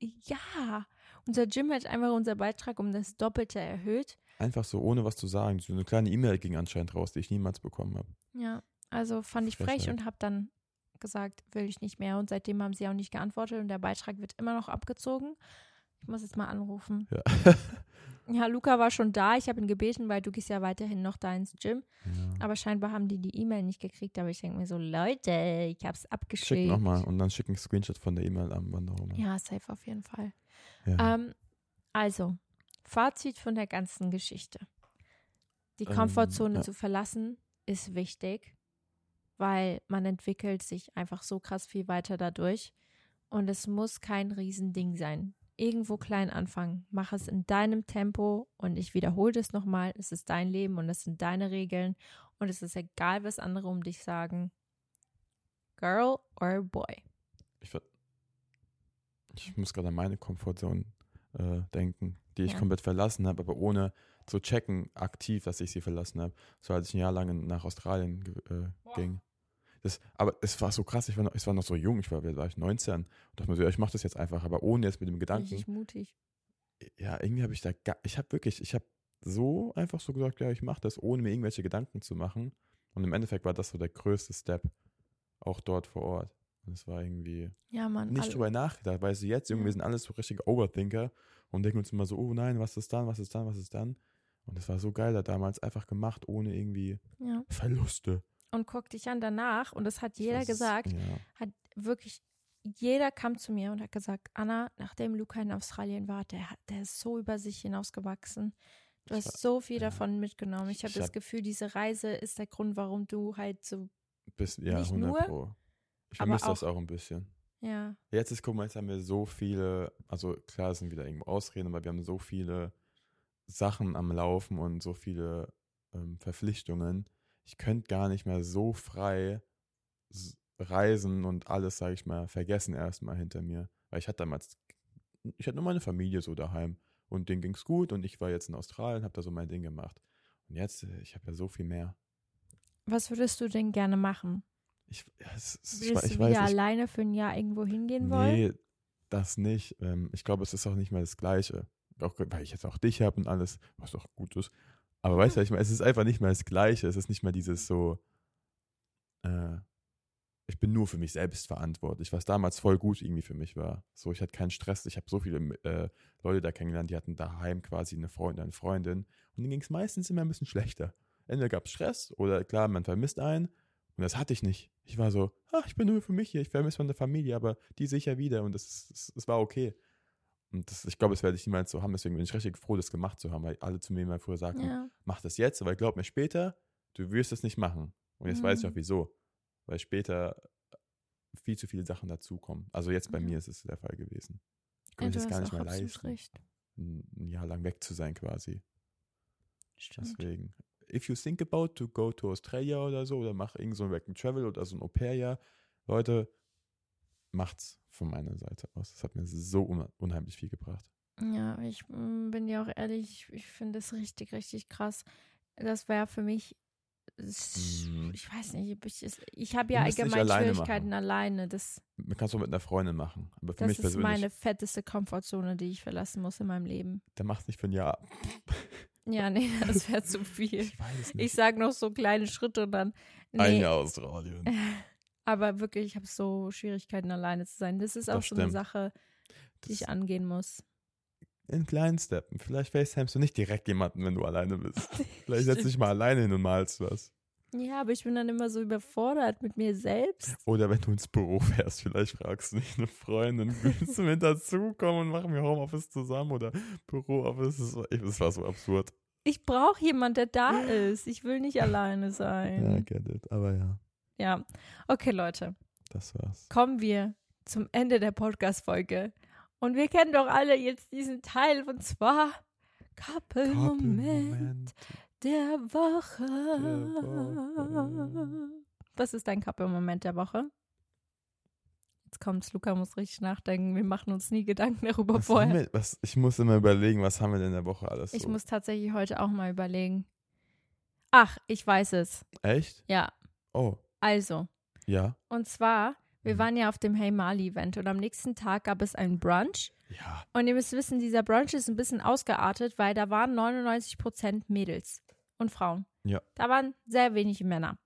S2: ja, unser Gym hat einfach unser Beitrag um das Doppelte erhöht.
S1: Einfach so, ohne was zu sagen. So eine kleine E-Mail ging anscheinend raus, die ich niemals bekommen habe.
S2: Ja, also fand ich frech und habe dann gesagt, will ich nicht mehr. Und seitdem haben sie auch nicht geantwortet und der Beitrag wird immer noch abgezogen. Ich muss jetzt mal anrufen.
S1: Ja.
S2: Ja, Luca war schon da. Ich habe ihn gebeten, weil du gehst ja weiterhin noch da ins Gym.
S1: ja.
S2: Aber scheinbar haben die die E-Mail nicht gekriegt. Aber ich denke mir so, Leute, ich habe es
S1: Schick
S2: abgeschickt.
S1: nochmal und dann schick einen Screenshot von der E-Mail an, immer.
S2: Ja, safe auf jeden Fall.
S1: Ja.
S2: Ähm, also, Fazit von der ganzen Geschichte. Die
S1: Ähm,
S2: Komfortzone
S1: ja.
S2: zu verlassen ist wichtig, weil man entwickelt sich einfach so krass viel weiter dadurch. Und es muss kein Riesending sein. Irgendwo klein anfangen. Mach es in deinem Tempo und ich wiederhole das nochmal. Es ist dein Leben und es sind deine Regeln und es ist egal, was andere um dich sagen. Girl or boy.
S1: Ich, ich muss gerade an meine Komfortzone äh, denken, die ich
S2: Ja.
S1: komplett verlassen habe, aber ohne zu checken, aktiv, dass ich sie verlassen habe. So als ich ein Jahr lang nach Australien äh, ging. Das, aber es war so krass, ich war noch, ich war noch so jung, ich war, war ich 19 und dachte mir so, ja, ich mache das jetzt einfach, aber ohne jetzt mit dem Gedanken,
S2: Richtig mutig.
S1: ja, irgendwie habe ich da, gar, ich habe wirklich, ich habe so einfach so gesagt, ja, ich mache das, ohne mir irgendwelche Gedanken zu machen. Und im Endeffekt war das so der größte Step, auch dort vor Ort. Und es war irgendwie
S2: Ja, Mann.
S1: nicht
S2: alle-
S1: drüber nachgedacht, weil sie jetzt,
S2: Ja.
S1: irgendwie sind alles so richtige Overthinker und denken uns immer so, oh nein, was ist dann, was ist dann, was ist dann? Und es war so geil da damals, einfach gemacht, ohne irgendwie
S2: ja.
S1: Verluste.
S2: Und guck dich an danach, und das hat jeder
S1: weiß-
S2: gesagt,
S1: Ja.
S2: hat wirklich, jeder kam zu mir und hat gesagt, Anna, nachdem Luca in Australien war, der, hat- der ist so über sich hinausgewachsen. Du hast
S1: war-
S2: so viel
S1: ja.
S2: davon mitgenommen. Ich habe das Gefühl, diese Reise ist der Grund, warum du halt so,
S1: Bis, ja,
S2: Nicht
S1: 100
S2: nur,
S1: Pro. Ich vermisse das
S2: auch-
S1: ein bisschen.
S2: ja,
S1: Jetzt ist, guck mal, jetzt haben wir so viele, also klar, sind wieder irgendwo Ausreden, aber wir haben so viele Sachen am Laufen und so viele ähm, Verpflichtungen. Ich könnte gar nicht mehr so frei reisen und alles, sage ich mal, vergessen erstmal hinter mir. Weil ich hatte damals, ich hatte nur meine Familie so daheim und denen ging es gut und ich war jetzt in Australien, habe da so mein Ding gemacht. Und jetzt, äh, ich habe ja so viel mehr.
S2: Was würdest du denn gerne machen?
S1: Ich, ja, es, es,
S2: Würdest
S1: ich,
S2: du wieder alleine für ein Jahr irgendwo hingehen wollen?
S1: Nee, das nicht. Ähm, ich glaube, es ist auch nicht mehr das Gleiche. Auch, weil ich jetzt auch dich habe und alles, was auch gut ist. Aber weißt du, ich meine, es ist einfach nicht mehr das Gleiche. Es ist nicht mehr dieses so, äh, ich bin nur für mich selbst verantwortlich, was damals voll gut irgendwie für mich war. So, ich hatte keinen Stress. Ich habe so viele äh, Leute da kennengelernt, die hatten daheim quasi eine Freundin, eine Freundin. Und denen ging es meistens immer ein bisschen schlechter. Entweder gab es Stress oder klar, man vermisst einen. Und das hatte ich nicht. Ich war so, ah, ich bin nur für mich hier, ich vermisse meine Familie, aber die sehe ich ja wieder und das war okay. Und das, ich glaube, das werde ich niemals so haben, deswegen bin ich richtig froh, das gemacht zu haben, weil alle zu mir immer früher sagten,
S2: Ja.
S1: mach das jetzt, aber glaub mir später, du wirst es nicht machen. Und jetzt weiß ich
S2: Mhm.
S1: auch wieso. Weil später viel zu viele Sachen dazukommen. Also jetzt bei
S2: Ja.
S1: mir ist es der Fall gewesen. Ich
S2: Ja, du
S1: es gar
S2: hast
S1: nicht mehr leisten,
S2: recht.
S1: ein, Jahr lang weg zu sein quasi.
S2: Stimmt.
S1: Deswegen, if you think about to go to Australia oder so, oder mach irgend so ein Travel oder so ein Au-pair-Jahr, Leute, macht's von meiner Seite aus. Das hat mir so un unheimlich viel gebracht.
S2: Ja, ich mm, bin dir auch ehrlich, ich, finde es richtig, richtig krass. Das wäre für mich,
S1: Mhm.
S2: ich weiß nicht, ich, ich, ich habe ja
S1: Du
S2: allgemein
S1: alleine
S2: Schwierigkeiten
S1: machen.
S2: alleine. Das,
S1: Man kann es auch mit einer Freundin machen. Aber für
S2: das
S1: mich
S2: ist meine fetteste Komfortzone, die ich verlassen muss in meinem Leben.
S1: der macht nicht für ein Jahr.
S2: Ja, nee, das wäre zu viel.
S1: Ich
S2: Ich
S1: nicht.
S2: sag noch so kleine Schritte und dann.
S1: Ein
S2: Nee,
S1: Jahr Australien.
S2: aber wirklich, ich habe so Schwierigkeiten, alleine zu sein. Das ist auch
S1: Das
S2: so eine
S1: stimmt.
S2: Sache, die ich angehen muss.
S1: In kleinen Steppen. Vielleicht FaceTimest du nicht direkt jemanden, wenn du alleine bist. Vielleicht setzt dich mal alleine hin und malst was.
S2: Ja, aber ich bin dann immer so überfordert mit mir selbst.
S1: Oder wenn du ins Büro fährst, vielleicht fragst du nicht eine Freundin, willst du mit dazukommen und machen wir Homeoffice zusammen oder Bürooffice? Das war, das so absurd.
S2: Ich brauche jemanden, der da ist. Ich will nicht alleine
S1: Ja,
S2: sein.
S1: get it. Aber ja,
S2: Ja. Okay, Leute.
S1: das war's.
S2: Kommen wir zum Ende der Podcast-Folge. Und wir kennen doch alle jetzt diesen Teil und zwar Couple-Moment
S1: Moment.
S2: der Woche.
S1: Woche.
S2: Was ist dein Couple-Moment der Woche? Jetzt kommt's, Luca muss richtig nachdenken. Wir machen uns nie Gedanken darüber
S1: Was
S2: vorher.
S1: wir, was, ich muss immer überlegen, was haben wir denn in der Woche alles
S2: Ich
S1: so.
S2: muss tatsächlich heute auch mal überlegen. Ach, ich weiß es.
S1: Echt?
S2: Ja,
S1: Oh,
S2: also.
S1: ja.
S2: Und zwar, wir
S1: Mhm.
S2: waren ja auf dem Hey Mali Event und am nächsten Tag gab es einen Brunch.
S1: Ja.
S2: Und ihr müsst wissen, dieser Brunch ist ein bisschen ausgeartet, weil da waren 99% Mädels und Frauen.
S1: Ja.
S2: Da waren sehr wenige Männer.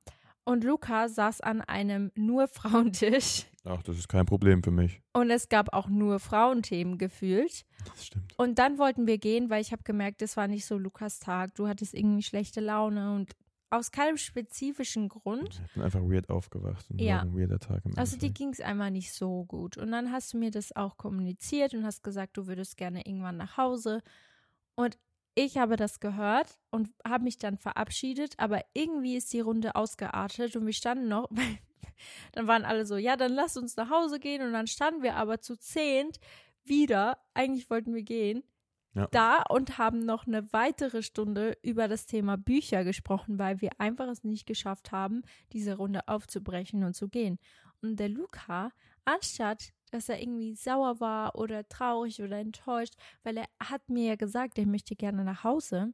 S2: Und Luca saß an einem nur Frauentisch
S1: Ach, das ist kein Problem für mich.
S2: und es gab auch nur Frauenthemen gefühlt.
S1: Das stimmt.
S2: Und dann wollten wir gehen, weil ich habe gemerkt, das war nicht so Lukas Tag. Du hattest irgendwie schlechte Laune und aus keinem spezifischen Grund.
S1: Ich bin einfach weird aufgewacht und
S2: Ja.
S1: ein weirder Tag im
S2: Also dir ging es einmal nicht so gut. Und dann hast du mir das auch kommuniziert und hast gesagt, du würdest gerne irgendwann nach Hause. Und ich habe das gehört und habe mich dann verabschiedet, aber irgendwie ist die Runde ausgeartet und wir standen noch, dann waren alle so, ja, dann lass uns nach Hause gehen und dann standen wir aber zu zehnt wieder, eigentlich wollten wir gehen,
S1: Ja.
S2: da und haben noch eine weitere Stunde über das Thema Bücher gesprochen, weil wir einfach es nicht geschafft haben, diese Runde aufzubrechen und zu gehen. Und der Luca, anstatt dass er irgendwie sauer war oder traurig oder enttäuscht, weil er hat mir ja gesagt, er möchte gerne nach Hause,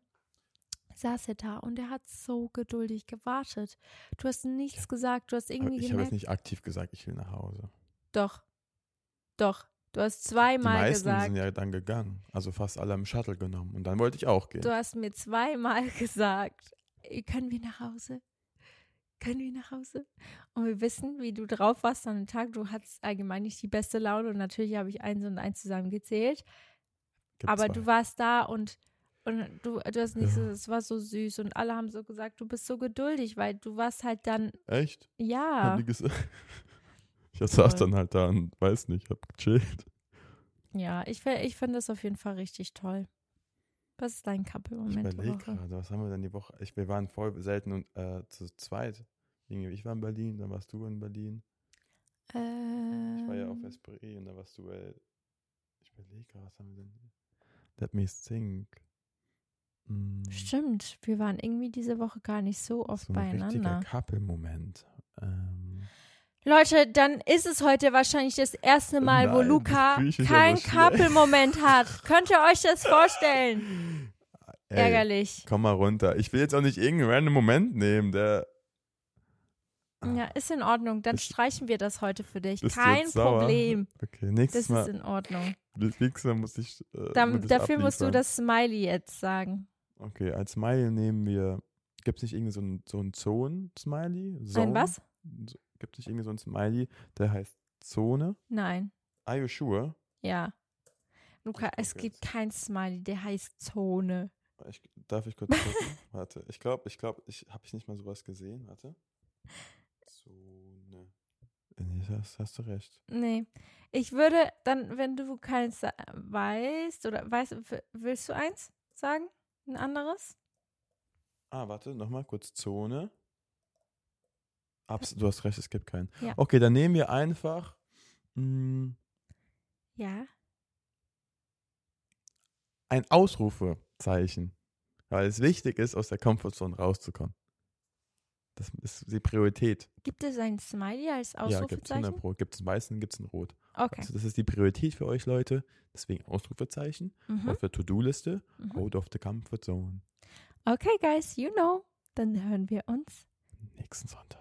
S2: saß er da und er hat so geduldig gewartet. Du hast nichts gesagt, du hast irgendwie
S1: ich habe jetzt nicht aktiv gesagt, ich will nach Hause.
S2: doch, doch, du hast
S1: Die
S2: zweimal
S1: meisten
S2: gesagt,
S1: sind ja dann gegangen. Also fast alle im Shuttle genommen. Und dann wollte ich auch gehen.
S2: Du hast mir zweimal gesagt, "Ey, können wir nach Hause? Können wir nach Hause? Und wir wissen, wie du drauf warst an dem Tag. Du hattest allgemein nicht die beste Laune und natürlich habe ich eins und eins zusammengezählt.
S1: Gibt
S2: Aber
S1: zwei.
S2: du warst da und, und du, du hast nichts,
S1: Ja.
S2: es war so süß und alle haben so gesagt, du bist so geduldig, weil du warst halt dann,
S1: Echt?
S2: ja.
S1: Haben die gesagt? Ich saß
S2: Voll.
S1: dann halt da und weiß nicht, hab gechillt.
S2: Ja, ich, ich finde das auf jeden Fall richtig toll. Was ist dein
S1: Ich
S2: Couple-Moment der
S1: überlege gerade, was haben wir denn die Woche? Ich, wir waren voll selten und äh, zu zweit. Ich war in Berlin, dann warst du in Berlin. Ich war ja auf
S2: Ähm,
S1: Esprit und da warst du, äh, ich überlege gerade, was haben wir denn? Let me think. Mm,
S2: Stimmt, wir waren irgendwie diese Woche gar nicht so oft
S1: so ein richtiger
S2: beieinander.
S1: Couple-Moment. Ähm,
S2: Leute, dann ist es heute wahrscheinlich das erste Mal, wo
S1: Nein,
S2: Luca
S1: das ich mich
S2: keinen. Couple-Moment hat. Könnt ihr euch das vorstellen?
S1: ey,
S2: Ärgerlich.
S1: Komm mal runter. Ich will jetzt auch nicht irgendeinen random Moment nehmen, der.
S2: Ja, ist in Ordnung. Dann
S1: Das-
S2: streichen wir das heute für dich. Kein? Problem.
S1: Okay, nächstes
S2: Das
S1: Mal.
S2: ist in Ordnung.
S1: nächstes Mal muss ich. Äh,
S2: Dann,
S1: muss
S2: dafür musst du
S1: abliefern.
S2: das Smiley jetzt sagen.
S1: Okay, als Smiley nehmen wir. Gibt es nicht irgendwie so ein, so ein Zone-Smiley?
S2: Ein was?
S1: So- Gibt es nicht irgendwie so ein Smiley, der heißt Zone?
S2: Nein.
S1: Are you sure?
S2: Ja. Luca, es gibt
S1: jetzt.
S2: kein Smiley, der heißt Zone.
S1: Ich, darf ich kurz gucken? Warte, ich glaube, ich glaube, ich habe ich nicht mal sowas gesehen. Warte. Zone. Nee, hast, hast du recht.
S2: Nee. Ich würde dann, wenn du keins weißt, oder weißt, willst du eins sagen? Ein anderes?
S1: Ah, warte, nochmal kurz Zone. Abs du hast recht, es gibt keinen.
S2: Ja.
S1: Okay, dann nehmen wir einfach mh,
S2: Ja.
S1: ein Ausrufezeichen. Weil es wichtig ist, aus der Komfortzone rauszukommen. Das ist die Priorität.
S2: Gibt es ein Smiley als
S1: Ja, gibt es
S2: Ausrufezeichen?
S1: 100 Pro. Gibt es einen weißen, gibt es einen rot.
S2: okay.
S1: Also das ist die Priorität für euch Leute. Deswegen Ausrufezeichen
S2: Mhm.
S1: auf der To-Do-Liste.
S2: Mhm.
S1: Out of the Comfort Zone.
S2: Okay, guys, you know. Dann hören wir uns.
S1: Nächsten Sonntag.